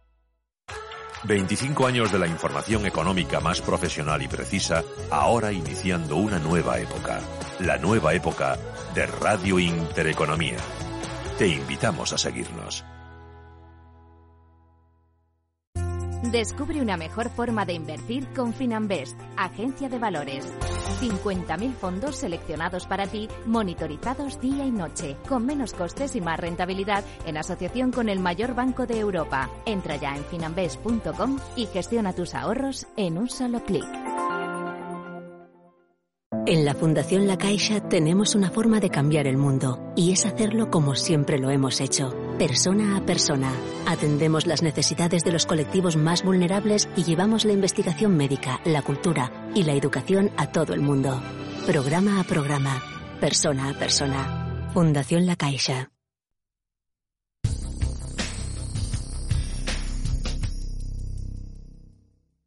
25 años de la información económica más profesional y precisa, ahora iniciando una nueva época. La nueva época de Radio Intereconomía. Te invitamos a seguirnos. Descubre una mejor forma de invertir con Finanbest, agencia de valores. 50.000 fondos seleccionados para ti, monitorizados día y noche, con menos costes y más rentabilidad en asociación con el mayor banco de Europa. Entra ya en finanbest.com y gestiona tus ahorros en un solo clic. En la Fundación La Caixa tenemos una forma de cambiar el mundo y es hacerlo como siempre lo hemos hecho, persona a persona. Atendemos las necesidades de los colectivos más vulnerables y llevamos la investigación médica, la cultura y la educación a todo el mundo. Programa a programa, persona a persona. Fundación La Caixa.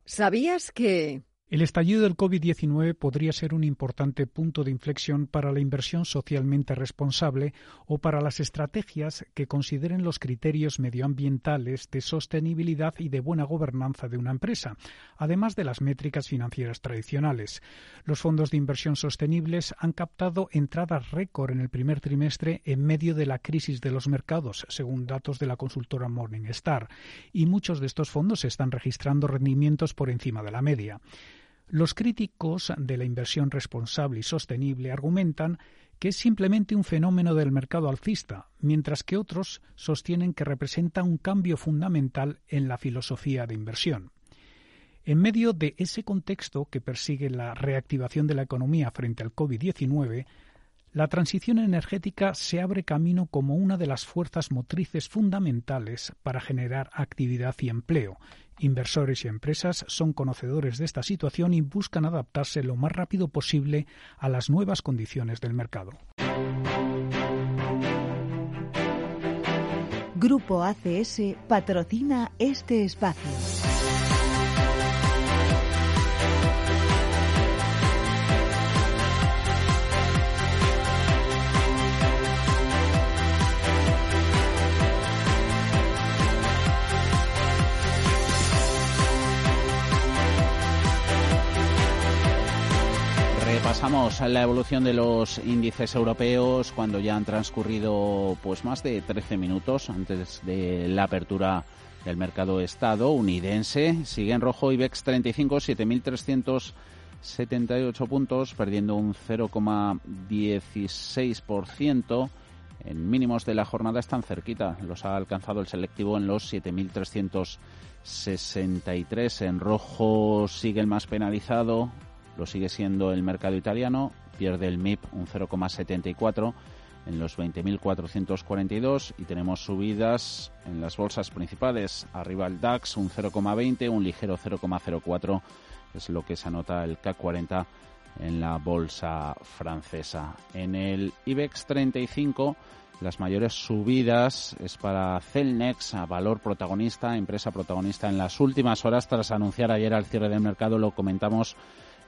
¿Sabías que... El estallido del COVID-19 podría ser un importante punto de inflexión para la inversión socialmente responsable o para las estrategias que consideren los criterios medioambientales de sostenibilidad y de buena gobernanza de una empresa, además de las métricas financieras tradicionales. Los fondos de inversión sostenibles han captado entradas récord en el primer trimestre en medio de la crisis de los mercados, según datos de la consultora Morningstar, y muchos de estos fondos están registrando rendimientos por encima de la media. Los críticos de la inversión responsable y sostenible argumentan que es simplemente un fenómeno del mercado alcista, mientras que otros sostienen que representa un cambio fundamental en la filosofía de inversión. En medio de ese contexto que persigue la reactivación de la economía frente al COVID-19, la transición energética se abre camino como una de las fuerzas motrices fundamentales para generar actividad y empleo. Inversores y empresas son conocedores de esta situación y buscan adaptarse lo más rápido posible a las nuevas condiciones del mercado. Grupo ACS patrocina este espacio. Pasamos a la evolución de los índices europeos cuando ya han transcurrido pues más de 13 minutos antes de la apertura del mercado estadounidense. Sigue en rojo IBEX 35, 7.378 puntos, perdiendo un 0,16%. En mínimos de la jornada están cerquita. Los ha alcanzado el selectivo en los 7.363. En rojo sigue el más penalizado, lo sigue siendo el mercado italiano, pierde el MIP un 0,74 en los 20.442 y tenemos subidas en las bolsas principales. Arriba el DAX un 0,20, un ligero 0,04 es lo que se anota el CAC 40 en la bolsa francesa. En el IBEX 35 las mayores subidas es para Celnex, a valor protagonista, empresa protagonista en las últimas horas tras anunciar ayer al cierre del mercado, lo comentamos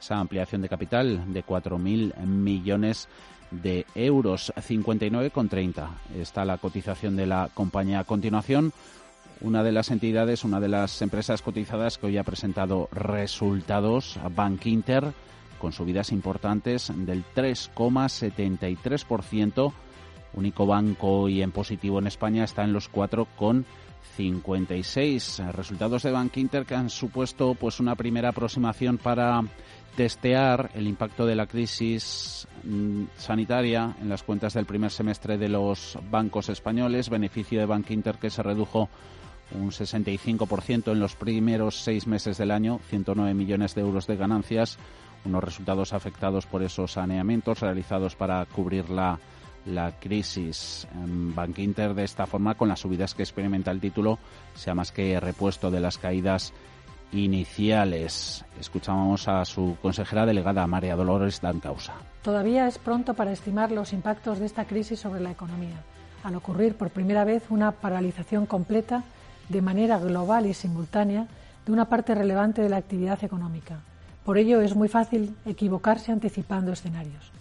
esa ampliación de capital de 4.000 millones de euros, 59,30 está la cotización de la compañía. A continuación, una de las entidades, una de las empresas cotizadas que hoy ha presentado resultados, Bank Inter, con subidas importantes del 3,73% único banco y en positivo en España está en los 4,56. Resultados de Bank Inter que han supuesto pues una primera aproximación para testear el impacto de la crisis mm, sanitaria en las cuentas del primer semestre de los bancos españoles, beneficio de Bank Inter que se redujo un 65% en los primeros seis meses del año, 109 millones de euros de ganancias, unos resultados afectados por esos saneamientos realizados para cubrir la, la crisis. Bank Inter, de esta forma, con las subidas que experimenta el título, sea más que repuesto de las caídas iniciales. Escuchamos a su consejera delegada, María Dolores Dancausa. Todavía es pronto para estimar los impactos de esta crisis sobre la economía, al ocurrir por primera vez una paralización completa de manera global y simultánea de una parte relevante de la actividad económica. Por ello es muy fácil equivocarse anticipando escenarios.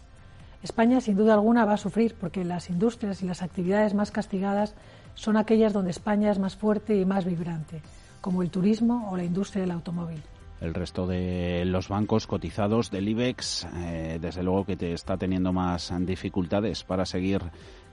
España, sin duda alguna, va a sufrir porque las industrias y las actividades más castigadas son aquellas donde España es más fuerte y más vibrante como el turismo o la industria del automóvil. El resto de los bancos cotizados del IBEX, eh, desde luego que te está teniendo más dificultades para seguir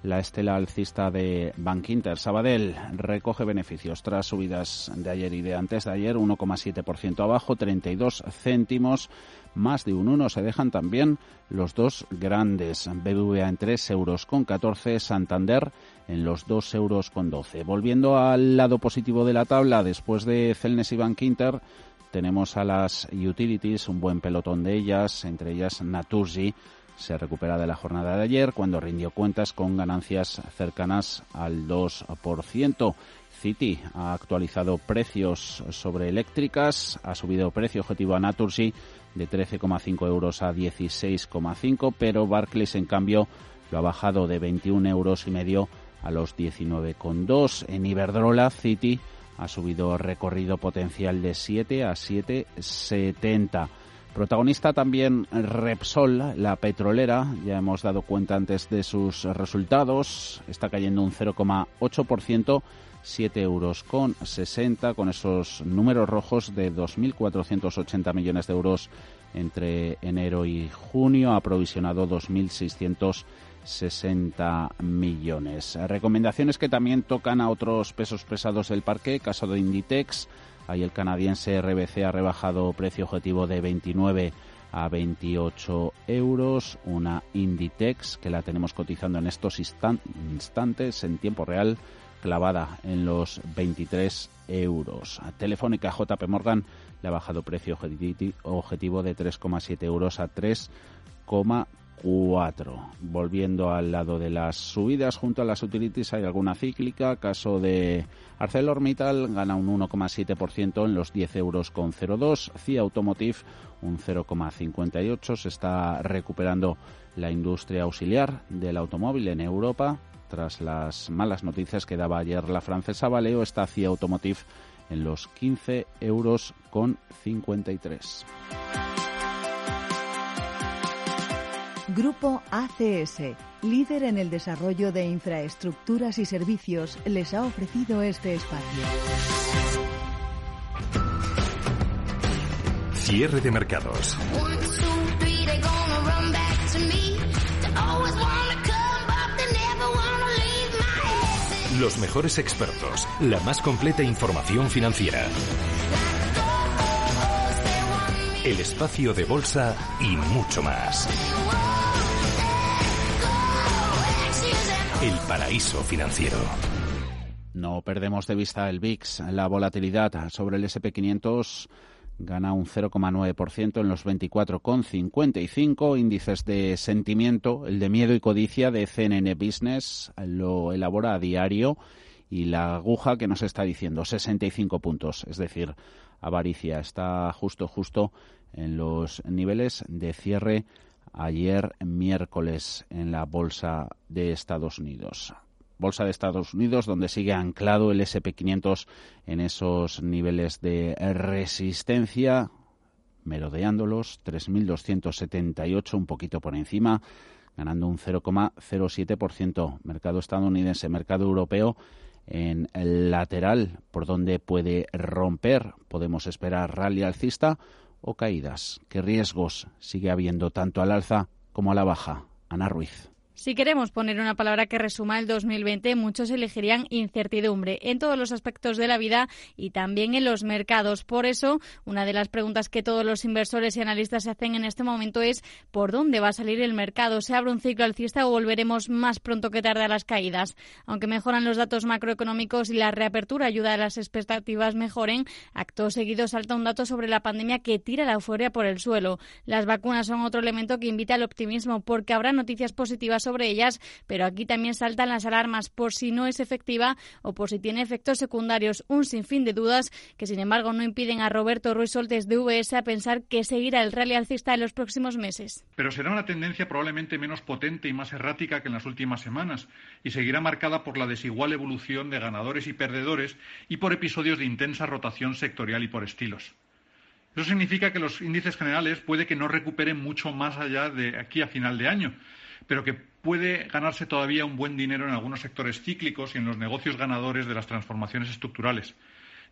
la estela alcista de Bank Inter. Sabadell recoge beneficios tras subidas de ayer y de antes de ayer, 1,7% abajo, 32 céntimos, más de un 1 se dejan también los dos grandes, BBVA en 3 euros con 14, Santander en los 2 euros con 12. Volviendo al lado positivo de la tabla, después de Celnes y Bank Inter, tenemos a las utilities, un buen pelotón de ellas, entre ellas Naturgy, se recupera de la jornada de ayer cuando rindió cuentas con ganancias cercanas al 2%. City ha actualizado precios sobre eléctricas, ha subido precio objetivo a Naturgy de 13,5 euros a 16,5, pero Barclays en cambio lo ha bajado de 21 euros y medio a los 19,2. En Iberdrola, City ha subido recorrido potencial de 7 a 7,70. Protagonista también Repsol, la petrolera. Ya hemos dado cuenta antes de sus resultados. Está cayendo un 0,8%, 7 euros con 60, con esos números rojos de 2.480 millones de euros entre enero y junio. Ha provisionado 2.660 millones. Recomendaciones que también tocan a otros pesos pesados del parque. Caso de Inditex Ahí el canadiense RBC ha rebajado precio objetivo de 29 a 28 euros. Una Inditex que la tenemos cotizando en estos instantes en tiempo real clavada en los 23 euros. Telefónica JP Morgan le ha bajado precio objetivo de 3,7 euros a 3,4 4. Volviendo al lado de las subidas, junto a las utilities hay alguna cíclica. Caso de ArcelorMittal gana un 1,7% en los 10 euros con 02. CIA Automotive un 0,58. Se está recuperando la industria auxiliar del automóvil en Europa. Tras las malas noticias que daba ayer la francesa Valeo, está CIA Automotive en los 15 euros con 53. Grupo ACS, líder en el desarrollo de infraestructuras y servicios, les ha ofrecido este espacio. Cierre de mercados. Los mejores expertos, la más completa información financiera. El espacio de bolsa y mucho más. El paraíso financiero. No perdemos de vista el VIX. La volatilidad sobre el SP500 gana un 0,9% en los 24,55 índices de sentimiento. El de miedo y codicia de CNN Business lo elabora a diario y la aguja que nos está diciendo 65 puntos, es decir, avaricia está justo justo en los niveles de cierre ayer miércoles en la Bolsa de Estados Unidos. Bolsa de Estados Unidos, donde sigue anclado el SP500 en esos niveles de resistencia, merodeándolos, 3.278, un poquito por encima, ganando un 0,07%. Mercado estadounidense, mercado europeo en el lateral, por donde puede romper. Podemos esperar rally alcista o caídas? ¿Qué riesgos sigue habiendo tanto al alza como a la baja? Ana Ruiz. Si queremos poner una palabra que resuma el 2020, muchos elegirían incertidumbre en todos los aspectos de la vida y también en los mercados. Por eso, una de las preguntas que todos los inversores y analistas se hacen en este momento es ¿por dónde va a salir el mercado? ¿Se abre un ciclo alcista o volveremos más pronto que tarde a las caídas? Aunque mejoran los datos macroeconómicos y la reapertura ayuda a las expectativas mejoren, acto seguido salta un dato sobre la pandemia que tira la euforia por el suelo. Las vacunas son otro elemento que invita al optimismo porque habrá noticias positivas sobre ellas, pero aquí también saltan las alarmas por si no es efectiva o por si tiene efectos secundarios. Un sinfín de dudas que, sin embargo, no impiden a Roberto Ruiz Soltes de VS a pensar que seguirá el rally alcista en los próximos meses. Pero será una tendencia probablemente menos potente y más errática que en las últimas semanas y seguirá marcada por la desigual evolución de ganadores y perdedores y por episodios de intensa rotación sectorial y por estilos. Eso significa que los índices generales puede que no recuperen mucho más allá de aquí a final de año, pero que puede ganarse todavía un buen dinero en algunos sectores cíclicos y en los negocios ganadores de las transformaciones estructurales.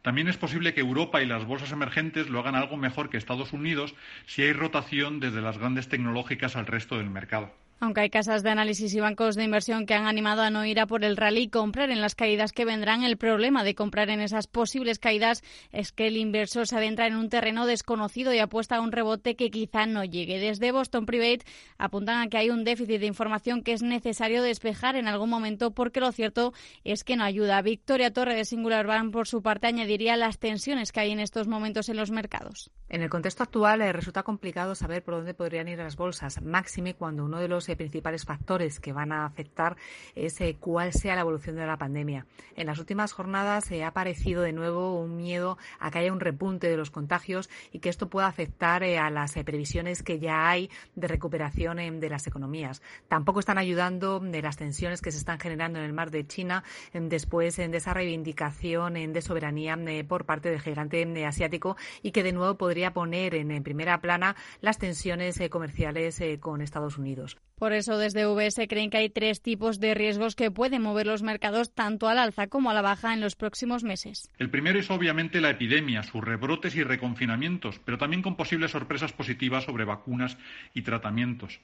También es posible que Europa y las bolsas emergentes lo hagan algo mejor que Estados Unidos si hay rotación desde las grandes tecnológicas al resto del mercado. Aunque hay casas de análisis y bancos de inversión que han animado a no ir a por el rally y comprar en las caídas que vendrán, el problema de comprar en esas posibles caídas es que el inversor se adentra en un terreno desconocido y apuesta a un rebote que quizá no llegue. Desde Boston Private apuntan a que hay un déficit de información que es necesario despejar en algún momento porque lo cierto es que no ayuda. Victoria Torre de Singular Bank, por su parte, añadiría las tensiones que hay en estos momentos en los mercados. En el contexto actual eh, resulta complicado saber por dónde podrían ir las bolsas, máxime cuando uno de los principales factores que van a afectar es eh, cuál sea la evolución de la pandemia. En las últimas jornadas se ha aparecido de nuevo un miedo a que haya un repunte de los contagios y que esto pueda afectar eh, a las eh, previsiones que ya hay de recuperación de las economías. Tampoco están ayudando de las tensiones que se están generando en el mar de China después de esa reivindicación de soberanía por parte del gigante asiático y que de nuevo podría poner en primera plana las tensiones comerciales con Estados Unidos. Por eso, desde UBS creen que hay tres tipos de riesgos que pueden mover los mercados tanto al alza como a la baja en los próximos meses. El primero es obviamente la epidemia, sus rebrotes y reconfinamientos, pero también con posibles sorpresas positivas sobre vacunas y tratamientos.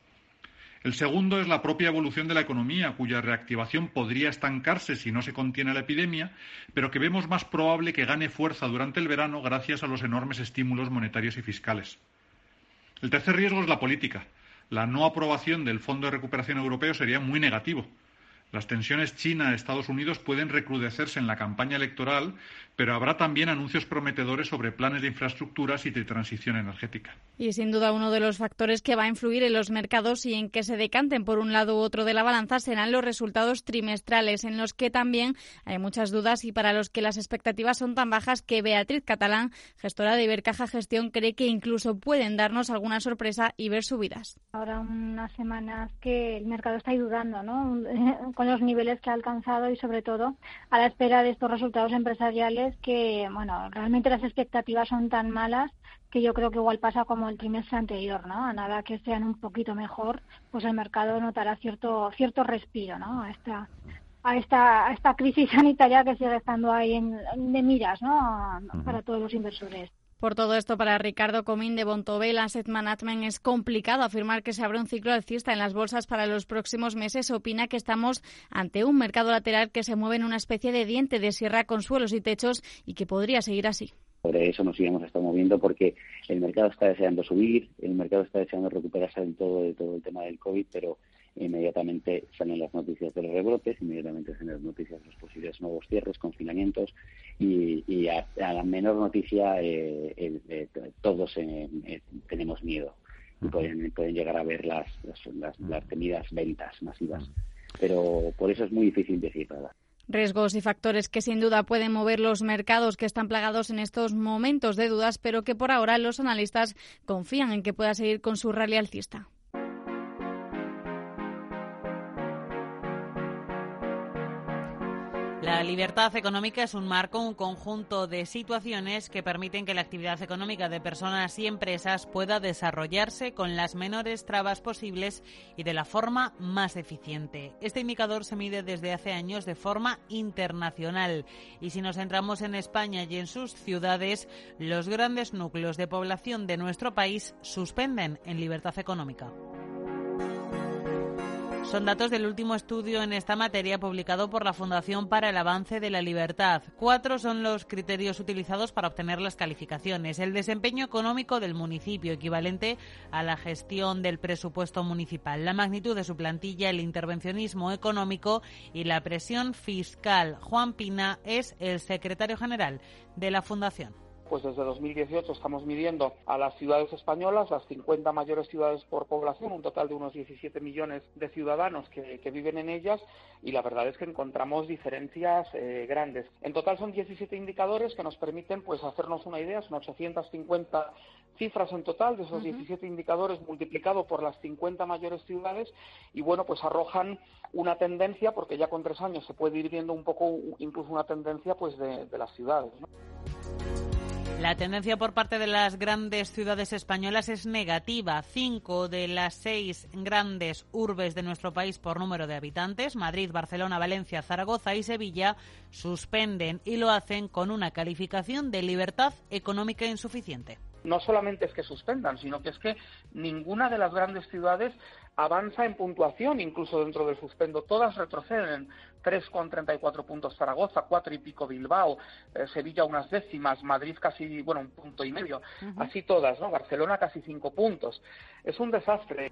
El segundo es la propia evolución de la economía, cuya reactivación podría estancarse si no se contiene la epidemia, pero que vemos más probable que gane fuerza durante el verano gracias a los enormes estímulos monetarios y fiscales. El tercer riesgo es la política la no aprobación del Fondo de Recuperación Europeo sería muy negativo. Las tensiones China-Estados Unidos pueden recrudecerse en la campaña electoral, pero habrá también anuncios prometedores sobre planes de infraestructuras y de transición energética. Y sin duda uno de los factores que va a influir en los mercados y en que se decanten por un lado u otro de la balanza serán los resultados trimestrales, en los que también hay muchas dudas y para los que las expectativas son tan bajas que Beatriz Catalán, gestora de Ibercaja Gestión, cree que incluso pueden darnos alguna sorpresa y ver subidas. Ahora unas semanas que el mercado está dudando, ¿no? Los niveles que ha alcanzado y sobre todo a la espera de estos resultados empresariales que, bueno, realmente las expectativas son tan malas que yo creo que igual pasa como el trimestre anterior, ¿no? A nada que sean un poquito mejor, pues el mercado notará cierto cierto respiro, ¿no? A esta a esta a esta crisis sanitaria que sigue estando ahí en, de miras, ¿no? Para todos los inversores. Por todo esto, para Ricardo Comín de Bontobel Asset Management es complicado afirmar que se abre un ciclo alcista en las bolsas para los próximos meses. Opina que estamos ante un mercado lateral que se mueve en una especie de diente de sierra con suelos y techos y que podría seguir así. Por eso nos sigamos estado moviendo porque el mercado está deseando subir, el mercado está deseando recuperarse en todo, de todo el tema del COVID, pero inmediatamente salen las noticias de los rebrotes, inmediatamente salen las noticias de los posibles nuevos cierres, confinamientos y, a, la menor noticia eh, eh, todos eh, tenemos miedo y pueden, pueden llegar a ver las, las, las, temidas ventas masivas. Pero por eso es muy difícil decir nada. Riesgos y factores que sin duda pueden mover los mercados que están plagados en estos momentos de dudas, pero que por ahora los analistas confían en que pueda seguir con su rally alcista. La libertad económica es un marco, un conjunto de situaciones que permiten que la actividad económica de personas y empresas pueda desarrollarse con las menores trabas posibles y de la forma más eficiente. Este indicador se mide desde hace años de forma internacional y si nos centramos en España y en sus ciudades, los grandes núcleos de población de nuestro país suspenden en libertad económica. Son datos del último estudio en esta materia publicado por la Fundación para el Avance de la Libertad. Cuatro son los criterios utilizados para obtener las calificaciones. El desempeño económico del municipio, equivalente a la gestión del presupuesto municipal, la magnitud de su plantilla, el intervencionismo económico y la presión fiscal. Juan Pina es el secretario general de la Fundación pues desde 2018 estamos midiendo a las ciudades españolas, las 50 mayores ciudades por población, un total de unos 17 millones de ciudadanos que, viven en ellas y la verdad es que encontramos diferencias eh, grandes. En total son 17 indicadores que nos permiten pues hacernos una idea, son 850 cifras en total de esos 17 indicadores multiplicado por las 50 mayores ciudades y bueno pues arrojan una tendencia porque ya con tres años se puede ir viendo un poco incluso una tendencia pues de, las ciudades. La tendencia por parte de las grandes ciudades españolas es negativa. Cinco de las seis grandes urbes de nuestro país por número de habitantes, Madrid, Barcelona, Valencia, Zaragoza y Sevilla, suspenden y lo hacen con una calificación de libertad económica insuficiente no solamente es que suspendan, sino que es que ninguna de las grandes ciudades avanza en puntuación, incluso dentro del suspendo. Todas retroceden. 3,34 puntos Zaragoza, cuatro y pico Bilbao, eh, Sevilla unas décimas, Madrid casi, bueno, un punto y medio. Así todas, ¿no? Barcelona casi cinco puntos. Es un desastre.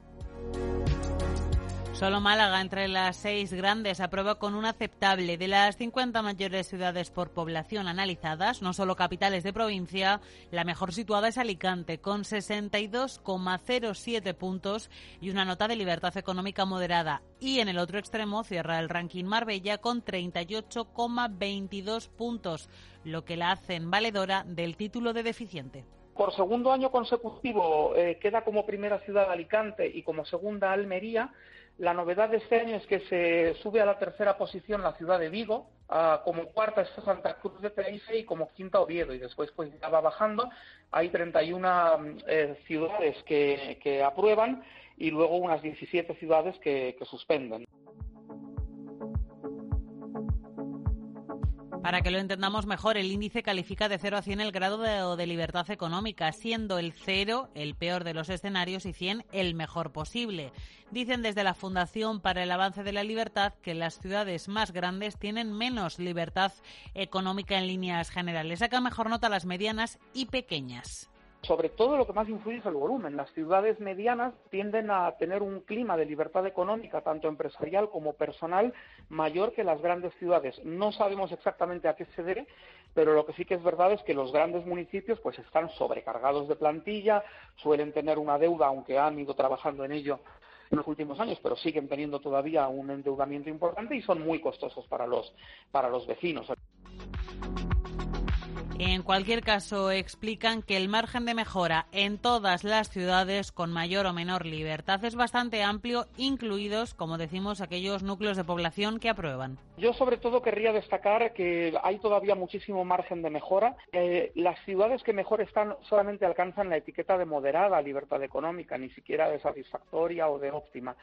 Solo Málaga, entre las seis grandes, aprueba con un aceptable. De las 50 mayores ciudades por población analizadas, no solo capitales de provincia, la mejor situada es Alicante, con 62,07 puntos y una nota de libertad económica moderada. Y en el otro extremo cierra el ranking Marbella con 38,22 puntos, lo que la hacen valedora del título de deficiente. Por segundo año consecutivo eh, queda como primera ciudad Alicante y como segunda Almería. La novedad de este año es que se sube a la tercera posición la ciudad de Vigo, como cuarta está Santa Cruz de Tenerife y como quinta Oviedo, y después pues ya va bajando. Hay 31 eh, ciudades que, aprueban y luego unas 17 ciudades que suspenden. Para que lo entendamos mejor, el índice califica de 0 a 100 el grado de, libertad económica, siendo el 0 el peor de los escenarios y 100 el mejor posible. Dicen desde la Fundación para el Avance de la Libertad que las ciudades más grandes tienen menos libertad económica en líneas generales. Saca mejor nota las medianas y pequeñas. Sobre todo lo que más influye es el volumen. Las ciudades medianas tienden a tener un clima de libertad económica, tanto empresarial como personal, mayor que las grandes ciudades. No sabemos exactamente a qué se debe, pero lo que sí que es verdad es que los grandes municipios pues están sobrecargados de plantilla, suelen tener una deuda, aunque han ido trabajando en ello en los últimos años, pero siguen teniendo todavía un endeudamiento importante y son muy costosos para los, para los vecinos. En cualquier caso, explican que el margen de mejora en todas las ciudades con mayor o menor libertad es bastante amplio, incluidos, como decimos, aquellos núcleos de población que aprueban. Yo sobre todo querría destacar que hay todavía muchísimo margen de mejora. Eh, las ciudades que mejor están solamente alcanzan la etiqueta de moderada libertad económica, ni siquiera de satisfactoria o de óptima.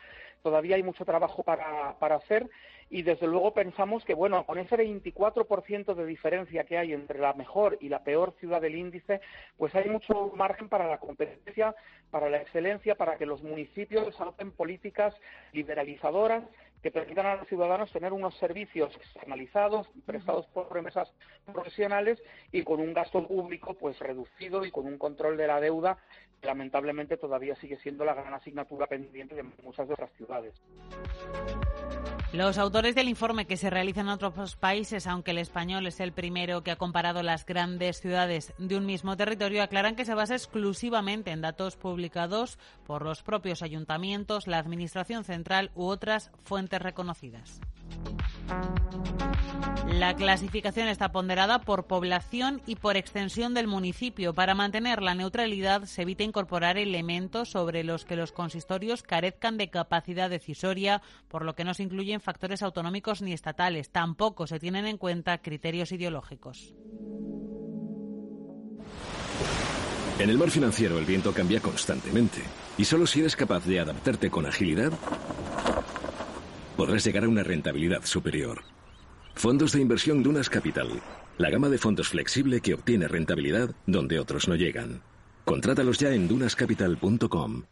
Todavía hay mucho trabajo para, para hacer y desde luego pensamos que, bueno, con ese 24% de diferencia que hay entre la mejor y la peor ciudad del índice, pues hay mucho margen para la competencia, para la excelencia, para que los municipios desarrollen políticas liberalizadoras que permitan a los ciudadanos tener unos servicios externalizados, prestados por empresas profesionales y con un gasto público pues reducido y con un control de la deuda que lamentablemente todavía sigue siendo la gran asignatura pendiente de muchas de otras ciudades. Los autores del informe que se realiza en otros países, aunque el español es el primero que ha comparado las grandes ciudades de un mismo territorio, aclaran que se basa exclusivamente en datos publicados por los propios ayuntamientos, la Administración Central u otras reconocidas. La clasificación está ponderada por población y por extensión del municipio. Para mantener la neutralidad se evita incorporar elementos sobre los que los consistorios carezcan de capacidad decisoria, por lo que no se incluyen factores autonómicos ni estatales. Tampoco se tienen en cuenta criterios ideológicos. En el mar financiero el viento cambia constantemente y solo si eres capaz de adaptarte con agilidad podrás llegar a una rentabilidad superior. Fondos de inversión Dunas Capital. La gama de fondos flexible que obtiene rentabilidad donde otros no llegan. Contrátalos ya en dunascapital.com.